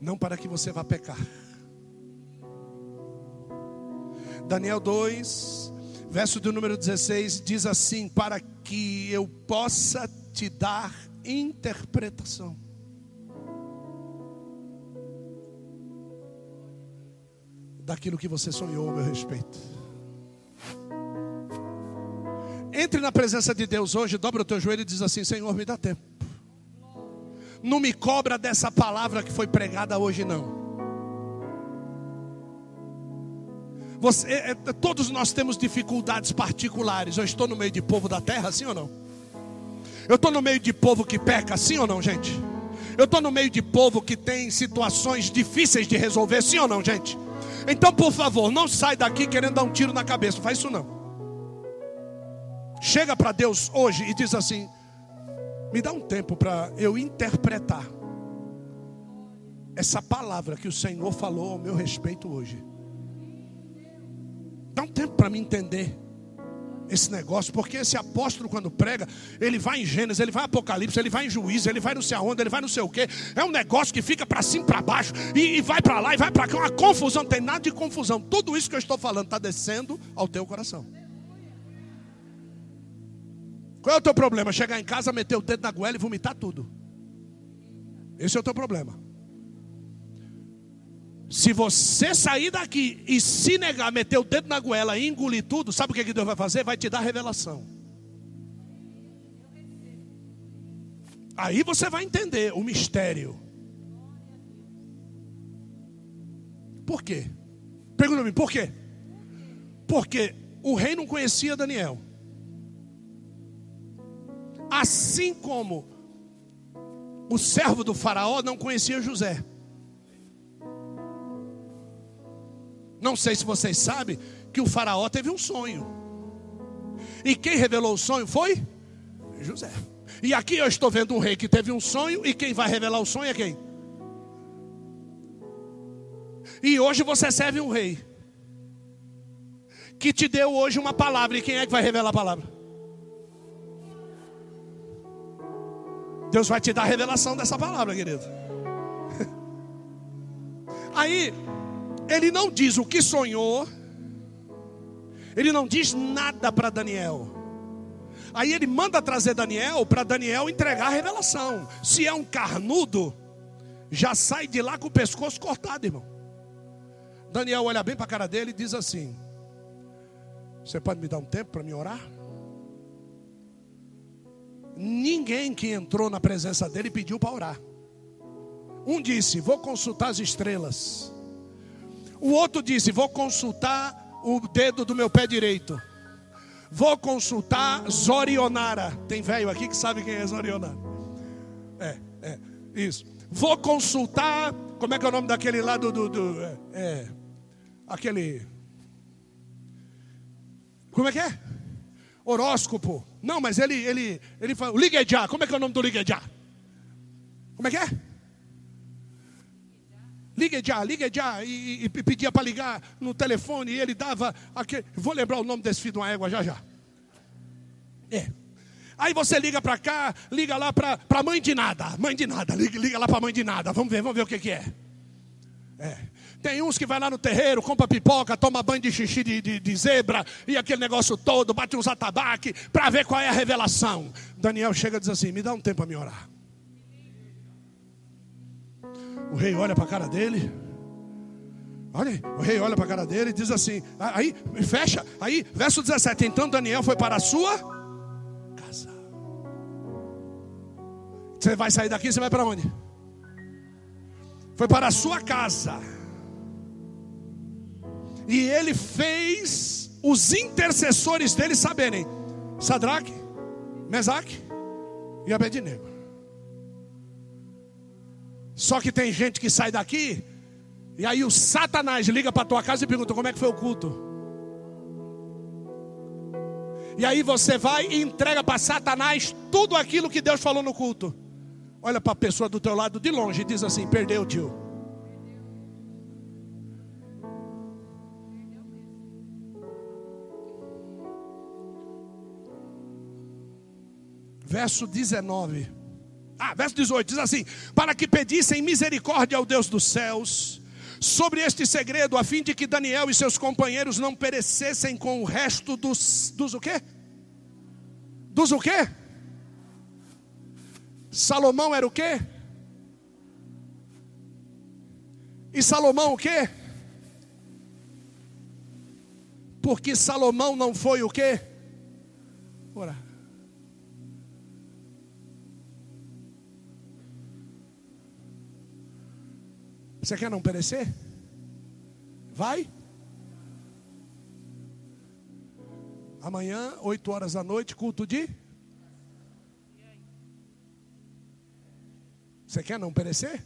Não para que você vá pecar. Daniel 2, verso do número 16 diz assim: Para que eu possa te dar interpretação. Daquilo que você sonhou a meu respeito. Entre na presença de Deus hoje, dobra o teu joelho e diz assim: Senhor, me dá tempo. Não me cobra dessa palavra que foi pregada hoje, não. Você, é, é, todos nós temos dificuldades particulares. Eu estou no meio de povo da terra, sim ou não? Eu estou no meio de povo que peca, sim ou não, gente? Eu estou no meio de povo que tem situações difíceis de resolver, sim ou não, gente? Então, por favor, não sai daqui querendo dar um tiro na cabeça, faz isso não. Chega para Deus hoje e diz assim: me dá um tempo para eu interpretar essa palavra que o Senhor falou ao meu respeito hoje. Dá um tempo para me entender esse negócio, porque esse apóstolo, quando prega, ele vai em Gênesis, ele vai em Apocalipse, ele vai em Juízo, ele vai não sei aonde, ele vai não sei o que. É um negócio que fica para cima, para baixo, e, e, vai para lá e vai para cá. Uma confusão, não tem nada de confusão. Tudo isso que eu estou falando está descendo ao teu coração. Qual é o teu problema? Chegar em casa, meter o dedo na goela e vomitar tudo. Esse é o teu problema. Se você sair daqui e se negar, meter o dedo na goela e engolir tudo, sabe o que Deus vai fazer? Vai te dar revelação. Aí você vai entender o mistério. Por quê? Pergunta-me, por quê? Porque o rei não conhecia Daniel. Assim como o servo do faraó não conhecia José. Não sei se vocês sabem que o faraó teve um sonho. E quem revelou o sonho foi José. E aqui eu estou vendo um rei que teve um sonho e quem vai revelar o sonho é quem? E hoje você serve um rei que te deu hoje uma palavra e quem é que vai revelar a palavra? Deus vai te dar a revelação dessa palavra, querido. Aí ele não diz o que sonhou, ele não diz nada para Daniel. Aí ele manda trazer Daniel para Daniel entregar a revelação. Se é um carnudo, já sai de lá com o pescoço cortado, irmão. Daniel olha bem para a cara dele e diz assim: Você pode me dar um tempo para me orar? Ninguém que entrou na presença dele pediu para orar. Um disse: Vou consultar as estrelas. O outro disse: Vou consultar o dedo do meu pé direito. Vou consultar Zorionara. Tem velho aqui que sabe quem é Zorionara? É, é, isso. Vou consultar. Como é que é o nome daquele lá do. do, do é, é, aquele. Como é que é? Horóscopo. Não, mas ele, ele, ele fala. Liguejá. Como é que é o nome do Liguejá? Como é que é? Liga já, liga já, e, e pedia para ligar no telefone, e ele dava aquele. Vou lembrar o nome desse filho de uma égua já já. É. Aí você liga para cá, liga lá para a mãe de nada, mãe de nada, liga, liga lá para mãe de nada, vamos ver, vamos ver o que, que é. É. Tem uns que vai lá no terreiro, compra pipoca, toma banho de xixi de, de, de zebra e aquele negócio todo, bate uns atabaque para ver qual é a revelação. Daniel chega e diz assim: Me dá um tempo para me orar. O rei olha para a cara dele. Olha, o rei olha para a cara dele e diz assim: aí, fecha, aí, verso 17. Então Daniel foi para a sua casa. Você vai sair daqui, você vai para onde? Foi para a sua casa. E ele fez os intercessores dele saberem: Sadraque, Mesaque e Abednego. Só que tem gente que sai daqui e aí o Satanás liga para tua casa e pergunta como é que foi o culto. E aí você vai e entrega para Satanás tudo aquilo que Deus falou no culto. Olha para a pessoa do teu lado de longe e diz assim: perdeu, tio. Verso 19. Ah, verso 18 diz assim: Para que pedissem misericórdia ao Deus dos céus sobre este segredo, a fim de que Daniel e seus companheiros não perecessem com o resto dos dos o quê? Dos o quê? Salomão era o quê? E Salomão o quê? Porque Salomão não foi o quê? Ora. Você quer não perecer? Vai. Amanhã, 8 horas da noite, culto de. Você quer não perecer?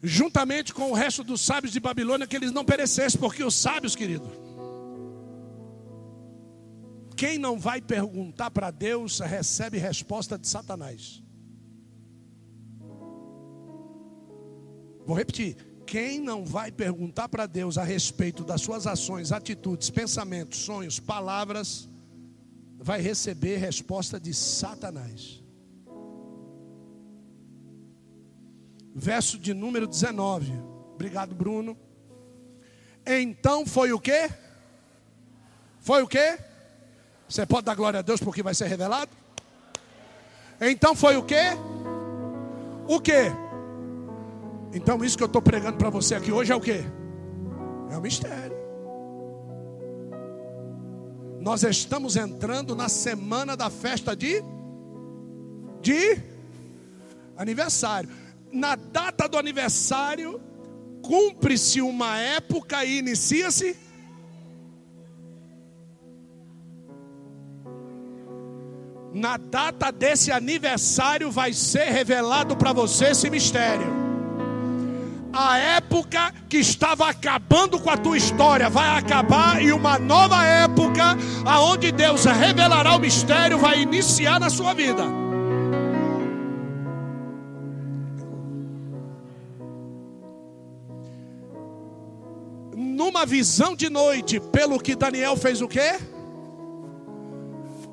Juntamente com o resto dos sábios de Babilônia, que eles não perecessem, porque os sábios, querido, quem não vai perguntar para Deus recebe resposta de Satanás. Vou repetir. Quem não vai perguntar para Deus a respeito das suas ações, atitudes, pensamentos, sonhos, palavras, vai receber resposta de Satanás. Verso de número 19. Obrigado, Bruno. Então foi o que? Foi o que? Você pode dar glória a Deus porque vai ser revelado? Então foi o que? O que? Então, isso que eu estou pregando para você aqui hoje é o que? É um mistério. Nós estamos entrando na semana da festa de de aniversário. Na data do aniversário, cumpre-se uma época e inicia-se Na data desse aniversário vai ser revelado para você esse mistério a época que estava acabando com a tua história vai acabar e uma nova época aonde Deus revelará o mistério vai iniciar na sua vida. Numa visão de noite, pelo que Daniel fez o quê?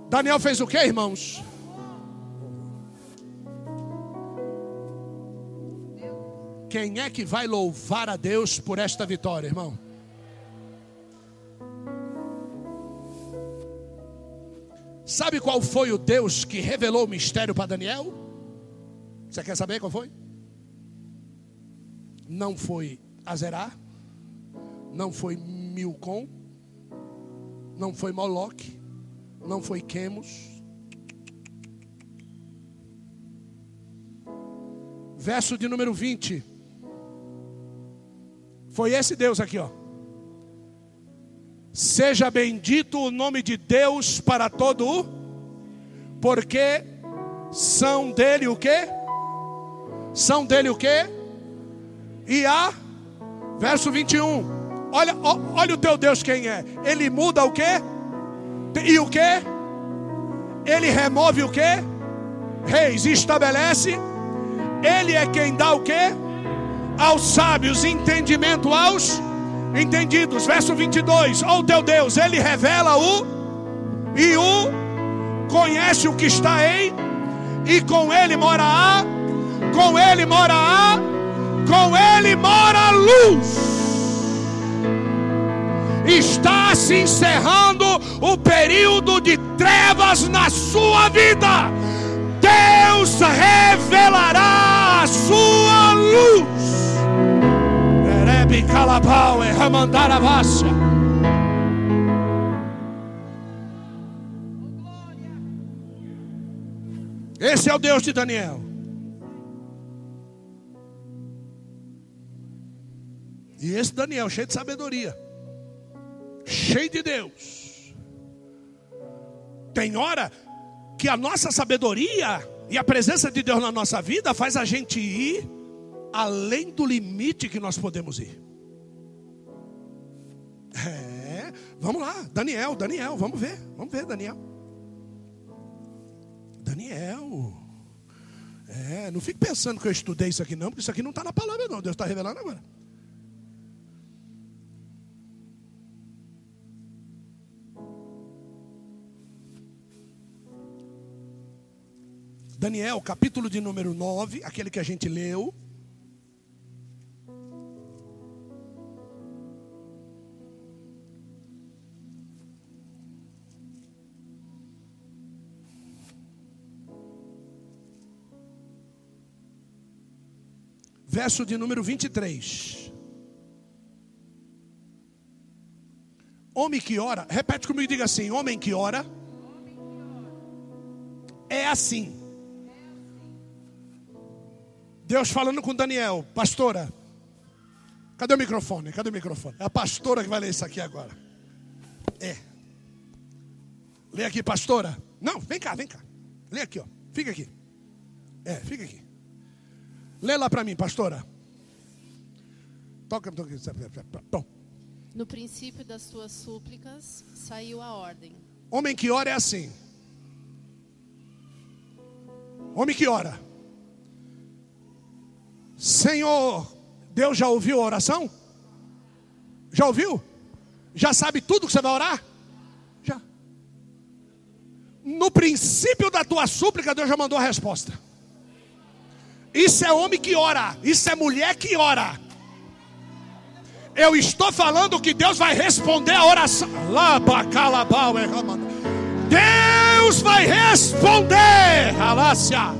Daniel fez o quê, irmãos? Quem é que vai louvar a Deus por esta vitória, irmão? Sabe qual foi o Deus que revelou o mistério para Daniel? Você quer saber qual foi? Não foi Azerá, não foi Milcom, não foi Moloque, não foi Quemos. Verso de número 20. Foi esse Deus aqui, ó. Seja bendito o nome de Deus para todo o, porque são dele o quê? São dele o quê? E a verso 21. Olha, olha o teu Deus quem é. Ele muda o quê? E o quê? Ele remove o quê? Reis, estabelece. Ele é quem dá o quê? Aos sábios, entendimento aos entendidos. Verso 22: Ó oh, teu Deus, ele revela o e o conhece o que está em, e com ele mora a, com ele mora a, com ele mora a luz. Está se encerrando o período de trevas na sua vida. Deus revelará a sua luz. Rebe calabau e ramandaravasha. Esse é o Deus de Daniel. E esse Daniel, cheio de sabedoria, cheio de Deus. Tem hora que a nossa sabedoria e a presença de Deus na nossa vida faz a gente ir além do limite que nós podemos ir. É, vamos lá, Daniel, Daniel, vamos ver, vamos ver, Daniel. Daniel. É, não fique pensando que eu estudei isso aqui, não, porque isso aqui não está na palavra, não. Deus está revelando agora. Daniel, capítulo de número 9, aquele que a gente leu. Verso de número 23. Homem que ora, repete comigo e diga assim: Homem que ora é assim. Deus falando com Daniel, pastora. Cadê o microfone? Cadê o microfone? É a pastora que vai ler isso aqui agora. É. Lê aqui, pastora. Não, vem cá, vem cá. Lê aqui, ó. Fica aqui. É, fica aqui. Lê lá para mim, pastora. Toca. No princípio das tuas súplicas saiu a ordem. Homem que ora é assim. Homem que ora. Senhor, Deus já ouviu a oração? Já ouviu? Já sabe tudo que você vai orar? Já. No princípio da tua súplica, Deus já mandou a resposta. Isso é homem que ora, isso é mulher que ora. Eu estou falando que Deus vai responder a oração. Deus vai responder. Alácia.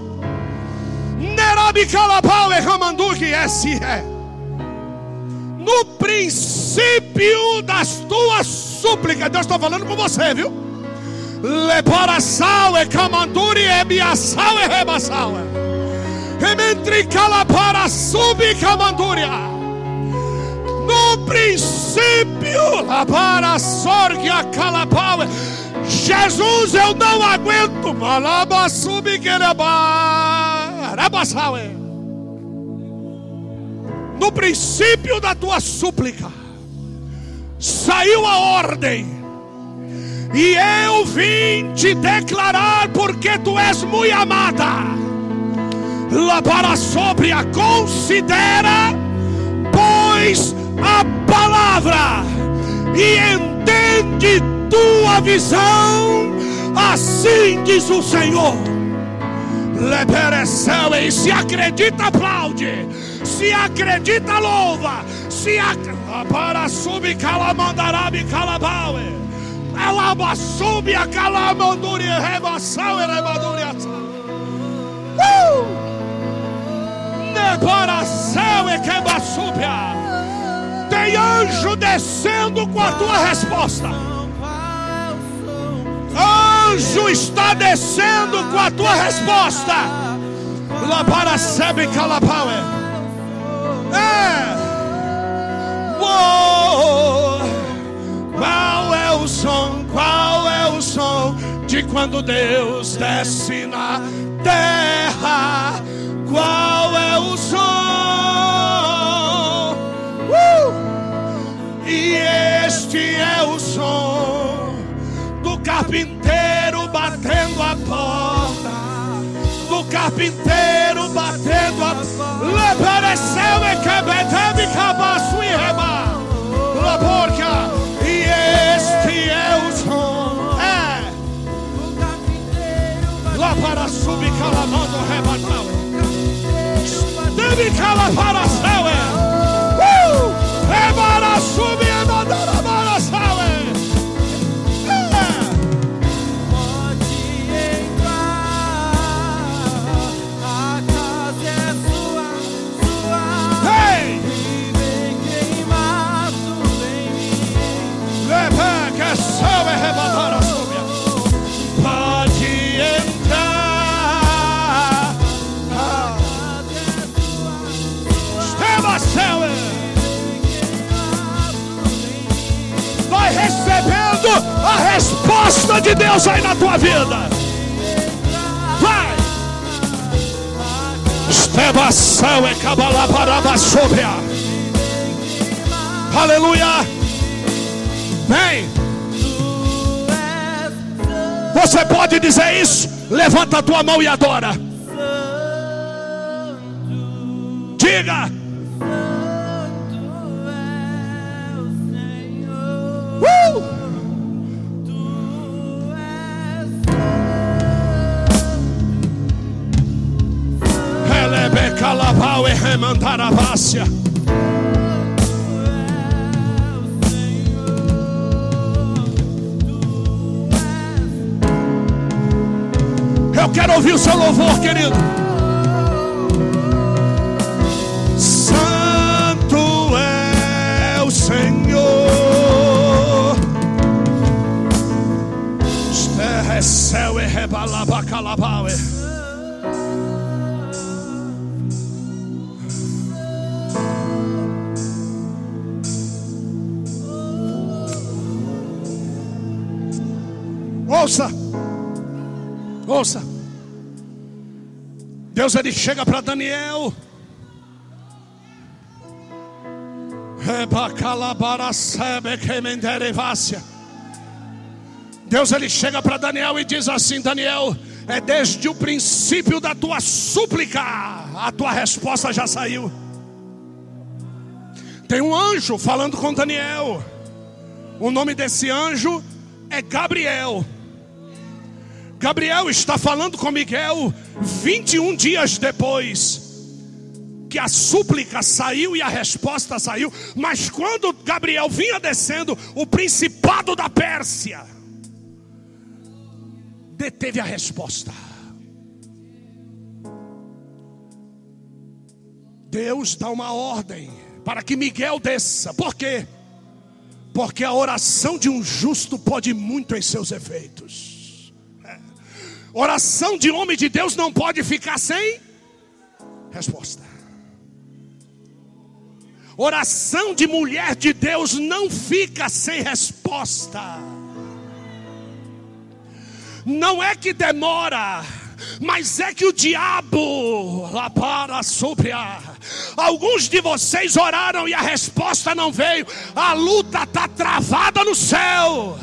No princípio das tuas súplicas, Deus está falando com você, viu? Leporação e camanduri e biação e rebação. Para subir camandúria. No princípio, para sorgia calapau. Jesus, eu não aguento. Malaba que no princípio da tua súplica, saiu a ordem, e eu vim te declarar, porque tu és muito amada. Lá para sobre a considera, pois a palavra, e entende tua visão, assim diz o Senhor lhe pereceu e se acredita aplaude, se acredita louva, se acredita para subir calamandarabi calabaue, ela sube a calamanduri rebação e rebaduria. Uh! Céu e que subia. Tem anjo descendo com a tua resposta anjo está descendo com a tua resposta. Lá para Sebe Calapaue. É. Qual é o som? Qual é de quando Deus desce na terra? Qual é o som? Uh! E este é o som do carpinteiro batendo a porta, do carpinteiro para. subir resposta de Deus aí na tua vida. Vai! Estebação é cabalabaraba sobre. Aleluia! Vem! Você pode dizer isso? Levanta a tua mão e adora. Diga. Calabau remandarabácia. Eu quero ouvir o seu louvor, querido. Santo é o Senhor. Terra é céu e rebalaba Ouça, ouça. Deus ele chega para Daniel. Deus ele chega para Daniel e diz assim: Daniel, é desde o princípio da tua súplica, a tua resposta já saiu. Tem um anjo falando com Daniel. O nome desse anjo é Gabriel. Gabriel está falando com Miguel 21 dias depois que a súplica saiu e a resposta saiu, mas quando Gabriel vinha descendo, o principado da Pérsia deteve a resposta. Deus dá uma ordem para que Miguel desça. Por quê? Porque a oração de um justo pode muito em seus efeitos. Oração de homem de Deus não pode ficar sem resposta. Oração de mulher de Deus não fica sem resposta. Não é que demora, mas é que o diabo lá para sobre a. Alguns de vocês oraram e a resposta não veio. A luta está travada no céu.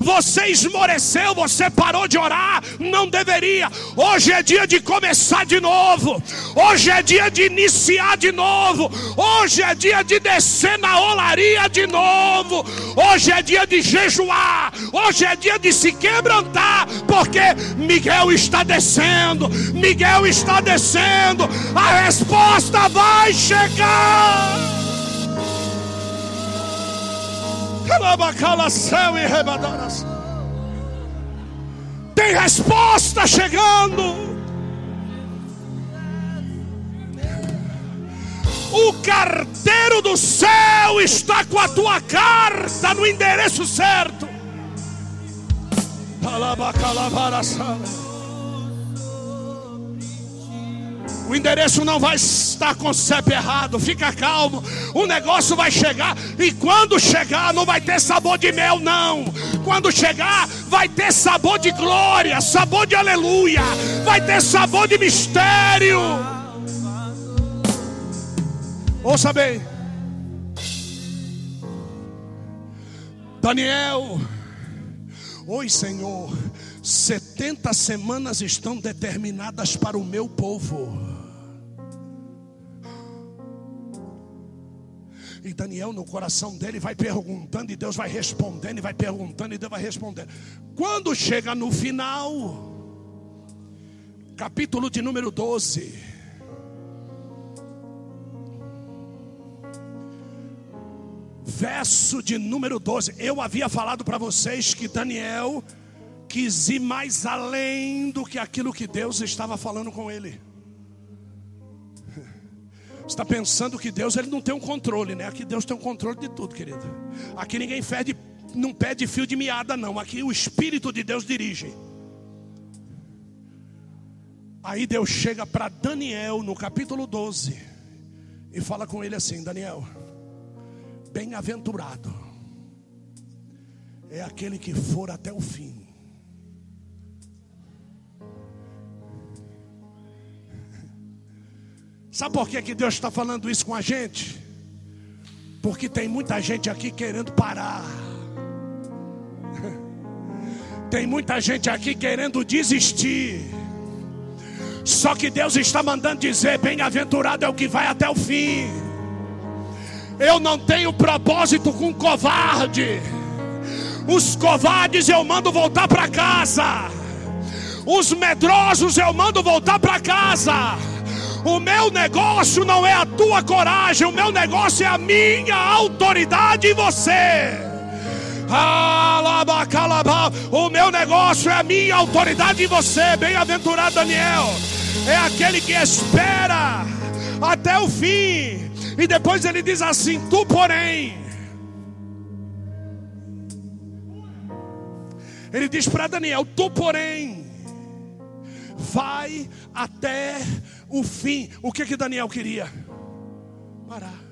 Você esmoreceu, você parou de orar, não deveria. Hoje é dia de começar de novo. Hoje é dia de iniciar de novo. Hoje é dia de descer na olaria de novo. Hoje é dia de jejuar. Hoje é dia de se quebrantar, porque Miguel está descendo. Miguel está descendo. A resposta vai chegar. E rebadoras. Tem resposta chegando. O carteiro do céu está com a tua carta no endereço certo. Alabacalabarasala. O endereço não vai estar com o CEP errado, fica calmo. O negócio vai chegar e quando chegar não vai ter sabor de mel, não. Quando chegar, vai ter sabor de glória, sabor de aleluia, vai ter sabor de mistério. Ouça bem, Daniel, oi Senhor, 70 semanas estão determinadas para o meu povo. E Daniel, no coração dele, vai perguntando, e Deus vai respondendo, e vai perguntando, e Deus vai respondendo. Quando chega no final, capítulo de número 12. Verso de número 12. Eu havia falado para vocês que Daniel quis ir mais além do que aquilo que Deus estava falando com ele está pensando que Deus ele não tem um controle, né? Aqui Deus tem um controle de tudo, querido. Aqui ninguém fede, não pede fio de meada, não. Aqui o Espírito de Deus dirige. Aí Deus chega para Daniel no capítulo 12 e fala com ele assim: Daniel, bem-aventurado é aquele que for até o fim. Sabe por que, que Deus está falando isso com a gente? Porque tem muita gente aqui querendo parar. Tem muita gente aqui querendo desistir. Só que Deus está mandando dizer: bem-aventurado é o que vai até o fim. Eu não tenho propósito com covarde. Os covardes eu mando voltar para casa. Os medrosos eu mando voltar para casa. O meu negócio não é a tua coragem, o meu negócio é a minha autoridade em você. O meu negócio é a minha autoridade em você. Bem-aventurado Daniel. É aquele que espera até o fim. E depois ele diz assim: Tu, porém. Ele diz para Daniel: Tu, porém, vai até o fim. O que que Daniel queria? Parar.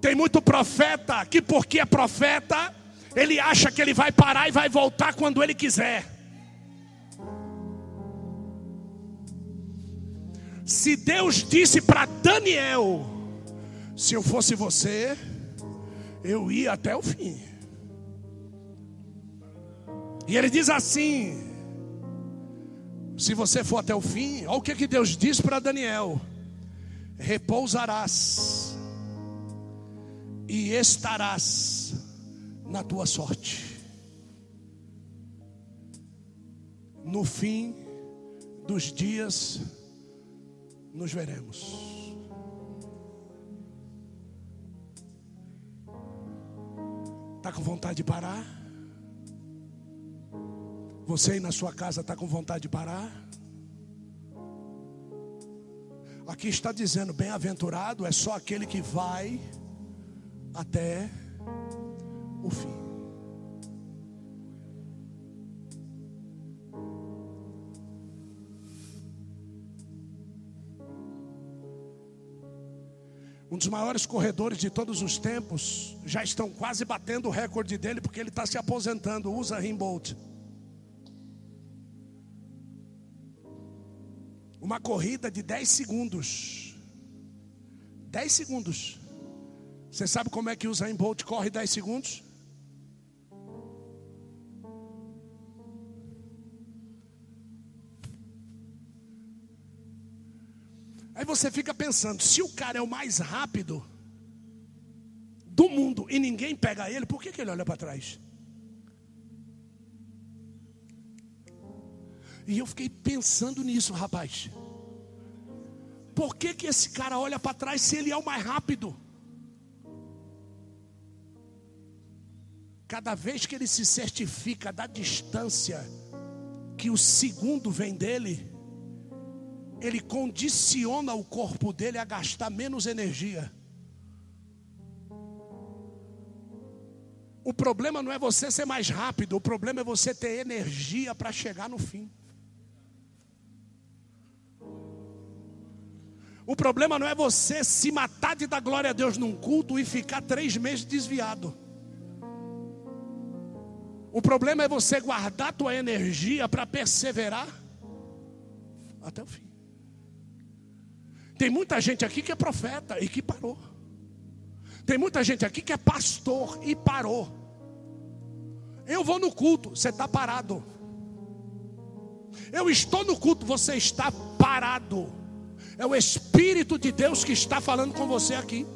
Tem muito profeta que, porque é profeta, ele acha que ele vai parar e vai voltar quando ele quiser. Se Deus disse para Daniel: Se eu fosse você, eu ia até o fim. E ele diz assim: Se você for até o fim, olha o que, que Deus diz para Daniel: Repousarás e estarás na tua sorte. No fim dos dias, nos veremos. Está com vontade de parar? Você aí na sua casa está com vontade de parar? Aqui está dizendo: bem-aventurado é só aquele que vai até o fim. Um dos maiores corredores de todos os tempos já estão quase batendo o recorde dele porque ele está se aposentando. Usa Rimbold. Uma corrida de 10 segundos. 10 segundos. Você sabe como é que o Zayn Bolt corre 10 segundos? Aí você fica pensando, se o cara é o mais rápido do mundo e ninguém pega ele, por que, que ele olha para trás? E eu fiquei pensando nisso, rapaz. Por que, que esse cara olha para trás se ele é o mais rápido? Cada vez que ele se certifica da distância que o segundo vem dele, ele condiciona o corpo dele a gastar menos energia. O problema não é você ser mais rápido, o problema é você ter energia para chegar no fim. O problema não é você se matar de dar glória a Deus num culto e ficar três meses desviado. O problema é você guardar a tua energia para perseverar até o fim. Tem muita gente aqui que é profeta e que parou. Tem muita gente aqui que é pastor e parou. Eu vou no culto, você está parado. Eu estou no culto, você está parado. É o Espírito de Deus que está falando com você aqui.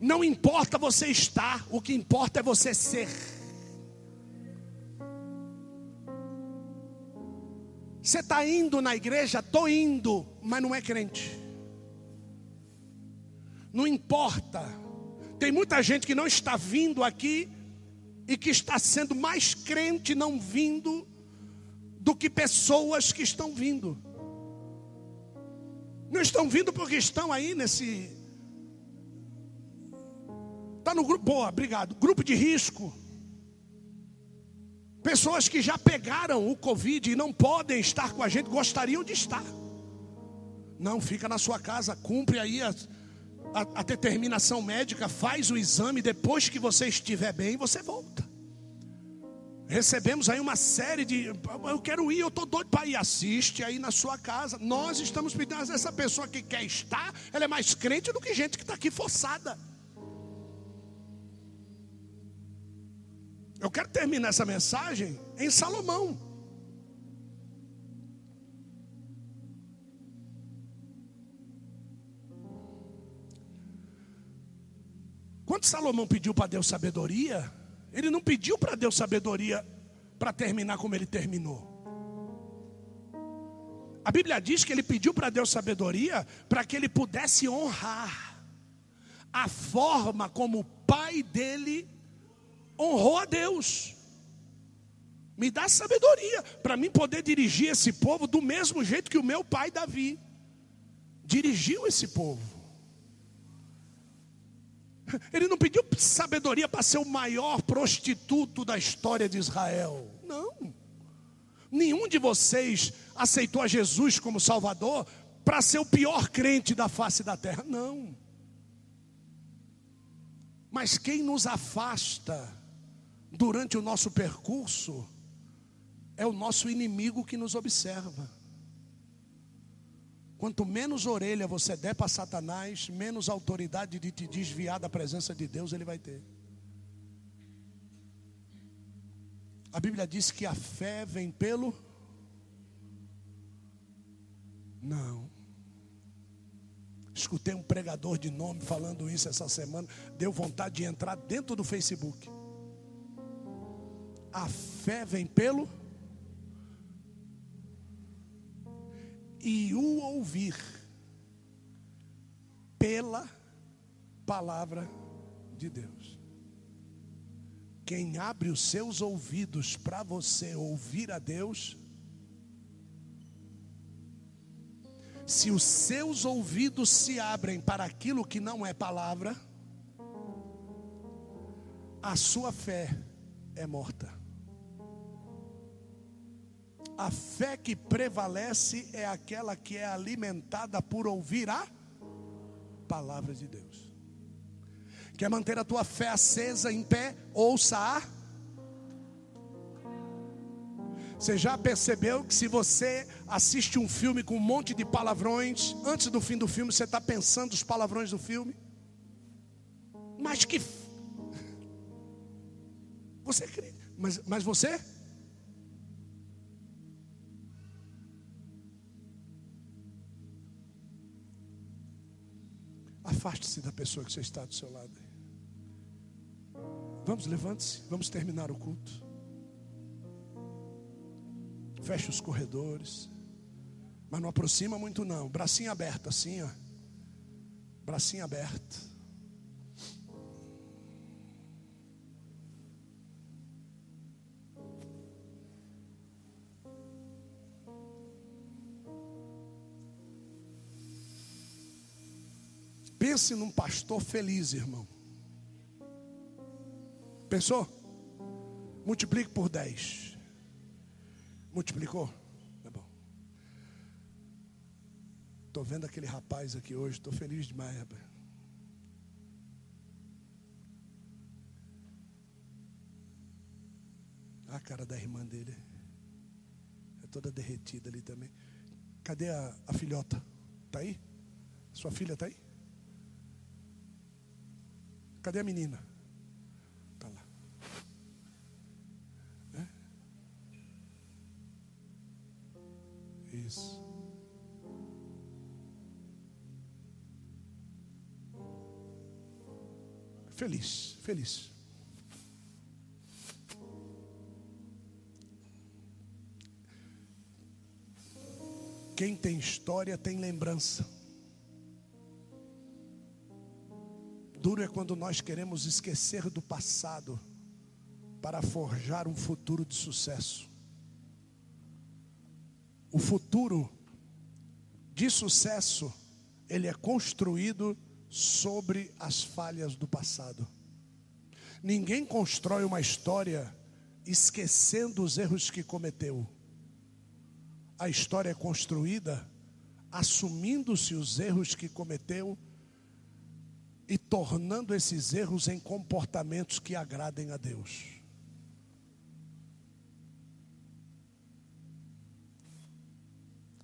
Não importa você estar, o que importa é você ser. Você está indo na igreja? Estou indo, mas não é crente. Não importa. Tem muita gente que não está vindo aqui e que está sendo mais crente não vindo do que pessoas que estão vindo. Não estão vindo porque estão aí nesse Está no grupo, boa, obrigado. Grupo de risco. Pessoas que já pegaram o Covid e não podem estar com a gente, gostariam de estar. Não, fica na sua casa, cumpre aí a, a, a determinação médica, faz o exame, depois que você estiver bem, você volta. Recebemos aí uma série de. Eu quero ir, eu estou doido para ir. Assiste aí na sua casa. Nós estamos pedindo. Essa pessoa que quer estar, ela é mais crente do que gente que está aqui forçada. Eu quero terminar essa mensagem em Salomão. Quando Salomão pediu para Deus sabedoria, ele não pediu para Deus sabedoria para terminar como ele terminou. A Bíblia diz que ele pediu para Deus sabedoria para que ele pudesse honrar a forma como o pai dele honrou a Deus. Me dá sabedoria para mim poder dirigir esse povo do mesmo jeito que o meu pai Davi dirigiu esse povo. Ele não pediu sabedoria para ser o maior prostituto da história de Israel. Não. Nenhum de vocês aceitou a Jesus como Salvador para ser o pior crente da face da terra. Não. Mas quem nos afasta durante o nosso percurso é o nosso inimigo que nos observa. Quanto menos orelha você der para Satanás, menos autoridade de te desviar da presença de Deus ele vai ter. A Bíblia diz que a fé vem pelo. Não. Escutei um pregador de nome falando isso essa semana. Deu vontade de entrar dentro do Facebook. A fé vem pelo. E o ouvir pela palavra de Deus. Quem abre os seus ouvidos para você ouvir a Deus, se os seus ouvidos se abrem para aquilo que não é palavra, a sua fé é morta. A fé que prevalece é aquela que é alimentada por ouvir a palavra de Deus. Quer manter a tua fé acesa em pé? Ouça a. Você já percebeu que se você assiste um filme com um monte de palavrões, antes do fim do filme você está pensando os palavrões do filme? Mas que. Você crê. Mas, mas você Afaste-se da pessoa que você está do seu lado. Vamos, levante-se. Vamos terminar o culto. Feche os corredores. Mas não aproxima muito não. Bracinho aberto assim, ó. Bracinho aberto. Pense num pastor feliz, irmão. Pensou? Multiplique por 10. Multiplicou? Tá bom. Estou vendo aquele rapaz aqui hoje, estou feliz demais, rapaz. A cara da irmã dele. É toda derretida ali também. Cadê a, a filhota? Está aí? Sua filha está aí? Cadê a menina? Está lá. É? Isso. Feliz, feliz. Quem tem história tem lembrança. Duro é quando nós queremos esquecer do passado para forjar um futuro de sucesso. O futuro de sucesso, ele é construído sobre as falhas do passado. Ninguém constrói uma história esquecendo os erros que cometeu. A história é construída assumindo-se os erros que cometeu e tornando esses erros em comportamentos que agradem a Deus.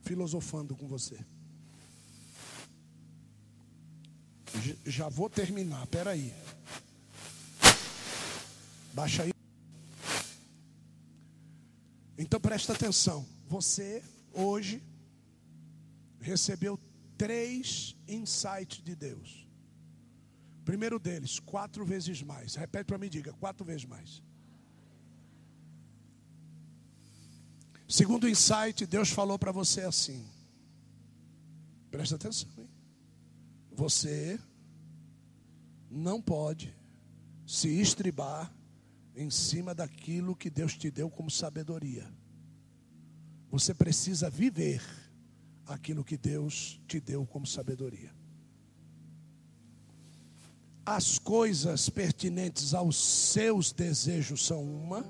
Filosofando com você. Já vou terminar, peraí. Baixa aí. Então presta atenção. Você hoje recebeu três insights de Deus. Primeiro deles, quatro vezes mais. Repete para mim, diga, quatro vezes mais. Segundo insight, Deus falou para você assim. Presta atenção, hein? Você não pode se estribar em cima daquilo que Deus te deu como sabedoria. Você precisa viver aquilo que Deus te deu como sabedoria. As coisas pertinentes aos seus desejos são uma,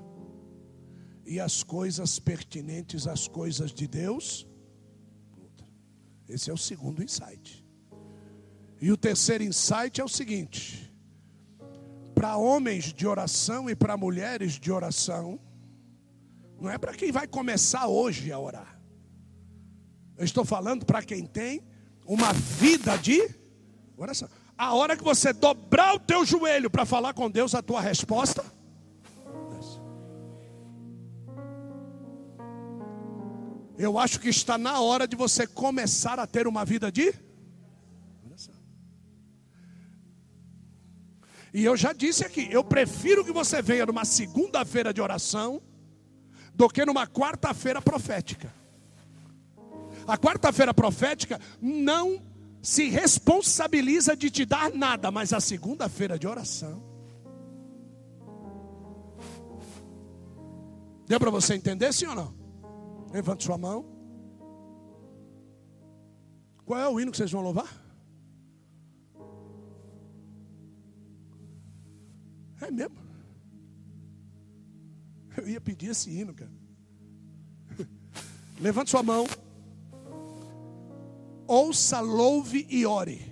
e as coisas pertinentes às coisas de Deus, outra. Esse é o segundo insight. E o terceiro insight é o seguinte: para homens de oração e para mulheres de oração, não é para quem vai começar hoje a orar. Eu estou falando para quem tem uma vida de oração. A hora que você dobrar o teu joelho para falar com Deus, a tua resposta. Eu acho que está na hora de você começar a ter uma vida de. E eu já disse aqui, eu prefiro que você venha numa segunda-feira de oração do que numa quarta-feira profética. A quarta-feira profética não se responsabiliza de te dar nada, mas a segunda-feira de oração. Deu para você entender, sim ou não? Levante sua mão. Qual é o hino que vocês vão louvar? É mesmo? Eu ia pedir esse hino, cara. Levante sua mão ouça, louve e ore.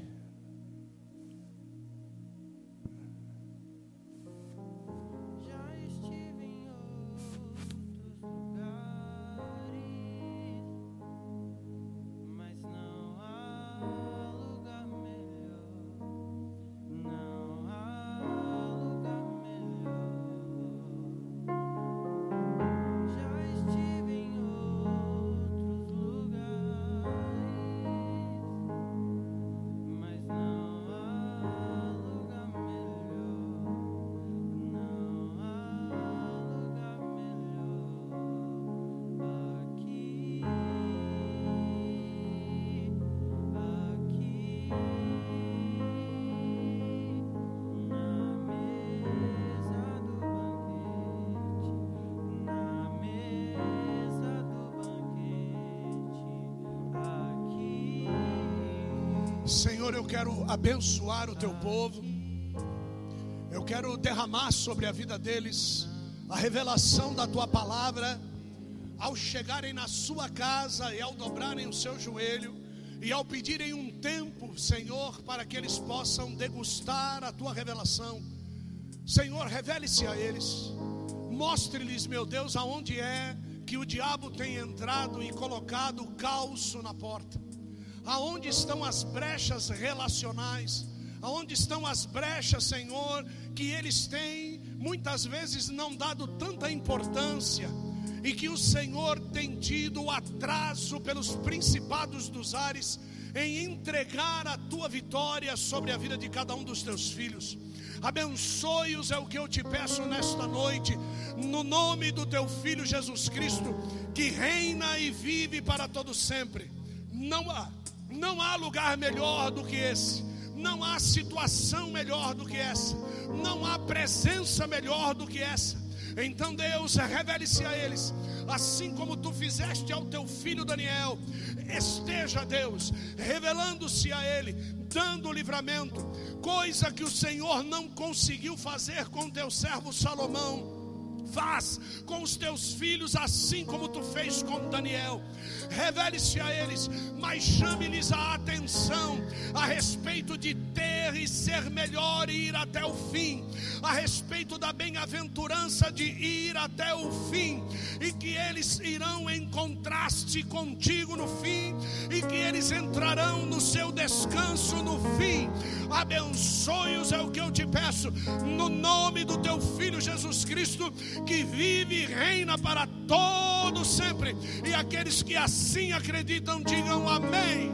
Teu povo. Eu quero derramar sobre a vida deles a revelação da tua palavra. Ao chegarem na sua casa e ao dobrarem o seu joelho e ao pedirem um tempo, Senhor, para que eles possam degustar a tua revelação. Senhor, revele-se a eles. Mostre-lhes, meu Deus, aonde é que o diabo tem entrado e colocado o calço na porta aonde estão as brechas relacionais, aonde estão as brechas, Senhor, que eles têm muitas vezes não dado tanta importância e que o Senhor tem tido atraso pelos principados dos ares em entregar a tua vitória sobre a vida de cada um dos teus filhos. Abençoe-os, é o que eu te peço nesta noite, no nome do teu filho Jesus Cristo, que reina e vive para todo sempre. Não há não há lugar melhor do que esse. Não há situação melhor do que essa. Não há presença melhor do que essa. Então, Deus, revele-se a eles, assim como tu fizeste ao teu filho Daniel. Esteja, Deus, revelando-se a ele, dando livramento, coisa que o Senhor não conseguiu fazer com teu servo Salomão Faz com os teus filhos assim como tu fez com Daniel. Revele-se a eles, mas chame-lhes a atenção a respeito de ter e ser melhor e ir até o fim, a respeito da bem-aventurança de ir até o fim, e que eles irão em contraste contigo no fim, e que eles entrarão no seu descanso no fim. Abençoe-os, é o que eu te peço, no nome do teu filho Jesus Cristo, que vive e reina para todo sempre. E aqueles que assim acreditam, digam amém.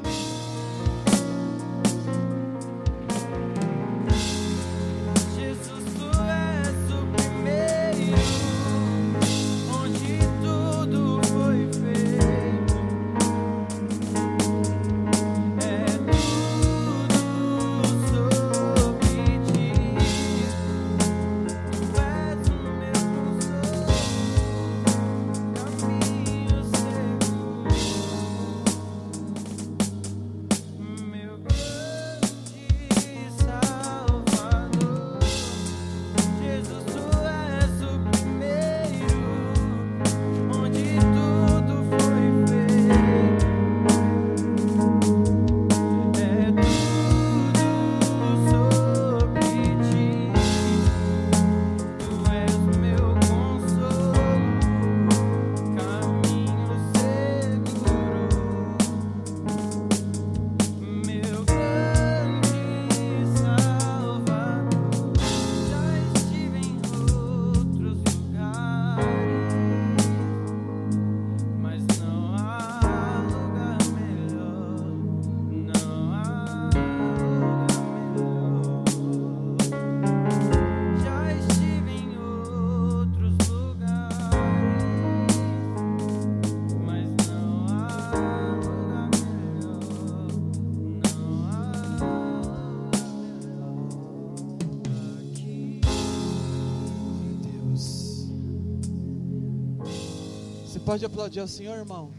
Pode aplaudir ao Senhor, irmão?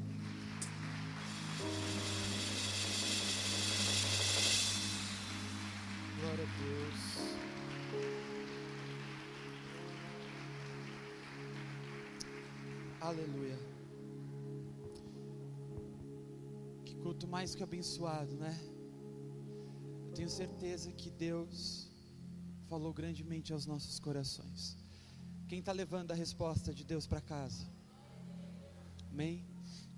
Glória a Deus. Aleluia. Que culto mais que abençoado, né? Eu tenho certeza que Deus falou grandemente aos nossos corações. Quem está levando a resposta de Deus para casa? Amém?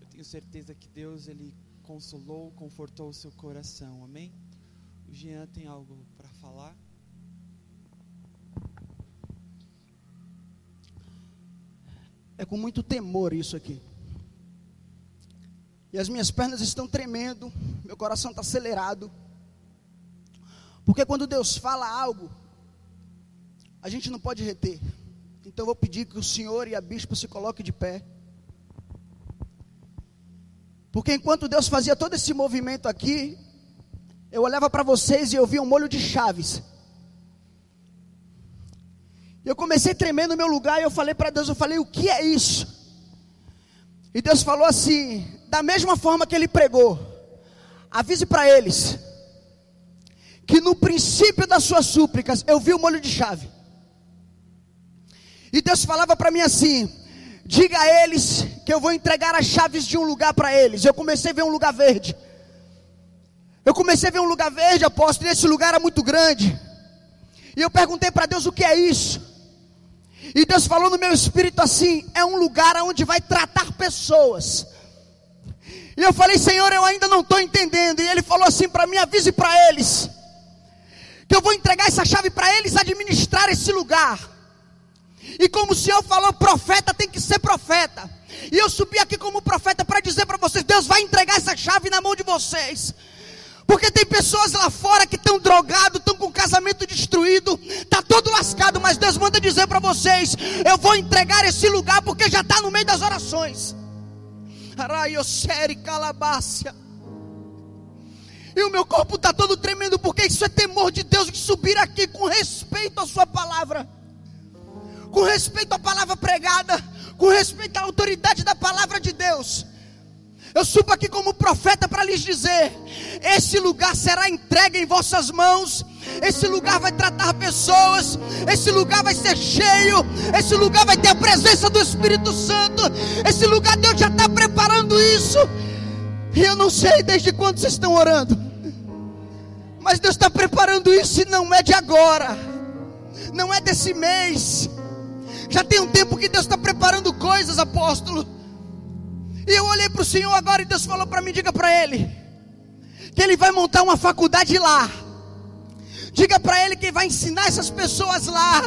Eu tenho certeza que Deus ele consolou, confortou o seu coração. Amém? O Jean tem algo para falar? É com muito temor isso aqui. E as minhas pernas estão tremendo, meu coração está acelerado. Porque quando Deus fala algo, a gente não pode reter. Então eu vou pedir que o senhor e a bispa se coloquem de pé. Porque enquanto Deus fazia todo esse movimento aqui, eu olhava para vocês e eu via um molho de chaves. Eu comecei a tremer no meu lugar e eu falei para Deus, eu falei, o que é isso? E Deus falou assim, da mesma forma que ele pregou, avise para eles que no princípio das suas súplicas eu vi o molho de chave. E Deus falava para mim assim: Diga a eles que eu vou entregar as chaves de um lugar para eles. Eu comecei a ver um lugar verde. Eu comecei a ver um lugar verde, apóstolo, e esse lugar era muito grande. E eu perguntei para Deus o que é isso. E Deus falou no meu espírito assim: é um lugar onde vai tratar pessoas. E eu falei, Senhor, eu ainda não estou entendendo. E Ele falou assim para mim: avise para eles, que eu vou entregar essa chave para eles administrar esse lugar. E como o Senhor falou, profeta tem que ser profeta. E eu subi aqui como profeta para dizer para vocês: Deus vai entregar essa chave na mão de vocês. Porque tem pessoas lá fora que estão drogados, estão com casamento destruído, está todo lascado, mas Deus manda dizer para vocês: eu vou entregar esse lugar porque já está no meio das orações. Araioseri calabácia. E o meu corpo está todo tremendo, porque isso é temor de Deus de subir aqui com respeito à Sua palavra com respeito à palavra pregada, com respeito à autoridade da palavra de Deus. Eu subo aqui como profeta para lhes dizer: esse lugar será entregue em vossas mãos Esse lugar vai tratar pessoas, esse lugar vai ser cheio, esse lugar vai ter a presença do Espírito Santo. Esse lugar Deus já está preparando isso. E eu não sei desde quando vocês estão orando, mas Deus está preparando isso e não é de agora, não é desse mês. Já tem um tempo que Deus está preparando coisas, apóstolo. E eu olhei para o Senhor agora e Deus falou para mim: diga para Ele, que Ele vai montar uma faculdade lá. Diga para Ele que vai ensinar essas pessoas lá,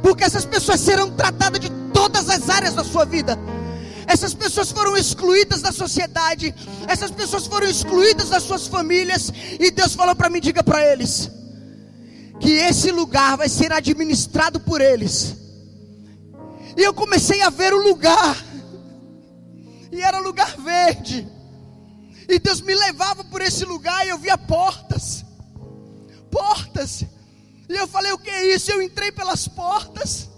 porque essas pessoas serão tratadas de todas as áreas da sua vida. Essas pessoas foram excluídas da sociedade, essas pessoas foram excluídas das suas famílias, e Deus falou para mim: diga para eles, que esse lugar vai ser administrado por eles. E eu comecei a ver o lugar, e era lugar verde, e Deus me levava por esse lugar, e eu via portas, portas, e eu falei: o que é isso? Eu entrei pelas portas,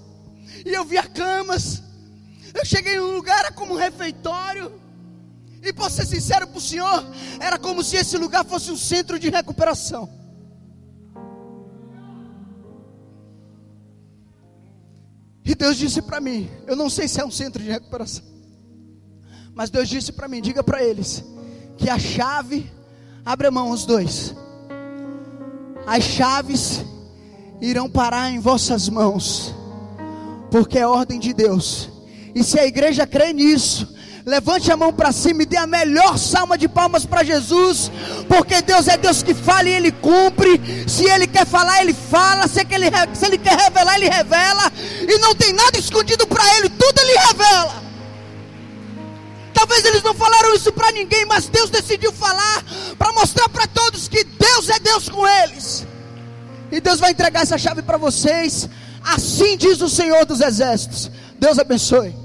e eu via camas, eu cheguei num lugar, era como um refeitório. E posso ser sincero para o Senhor, era como se esse lugar fosse um centro de recuperação. E Deus disse para mim, eu não sei se é um centro de recuperação, mas Deus disse para mim, diga para eles que a chave, abre a mão os dois, as chaves irão parar em vossas mãos, porque é ordem de Deus. E se a igreja crê nisso, levante a mão para cima e dê a melhor salva de palmas para Jesus, porque Deus é Deus que fala e Ele cumpre. Se Ele quer falar, Ele fala. Se ele, se ele quer revelar, Ele revela. E não tem nada escondido para Ele, tudo Ele revela. Talvez eles não falaram isso para ninguém, mas Deus decidiu falar para mostrar para todos que Deus é Deus com eles. E Deus vai entregar essa chave para vocês. Assim diz o Senhor dos Exércitos. Deus abençoe.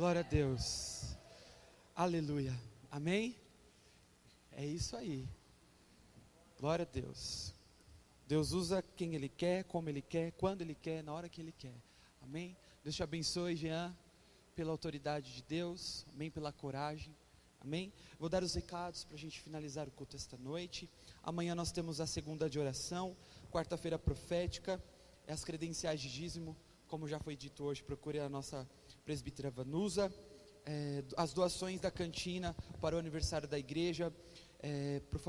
Glória a Deus. Aleluia. Amém? É isso aí. Glória a Deus. Deus usa quem Ele quer, como Ele quer, quando Ele quer, na hora que Ele quer. Amém? Deus te abençoe, Jean, pela autoridade de Deus. Amém? Pela coragem. Amém? Vou dar os recados para a gente finalizar o culto esta noite. Amanhã nós temos a segunda de oração. Quarta-feira profética. As credenciais de dízimo. Como já foi dito hoje, procure a nossa presbítera Vanusa. É, as doações da cantina para o aniversário da igreja. É, por favor.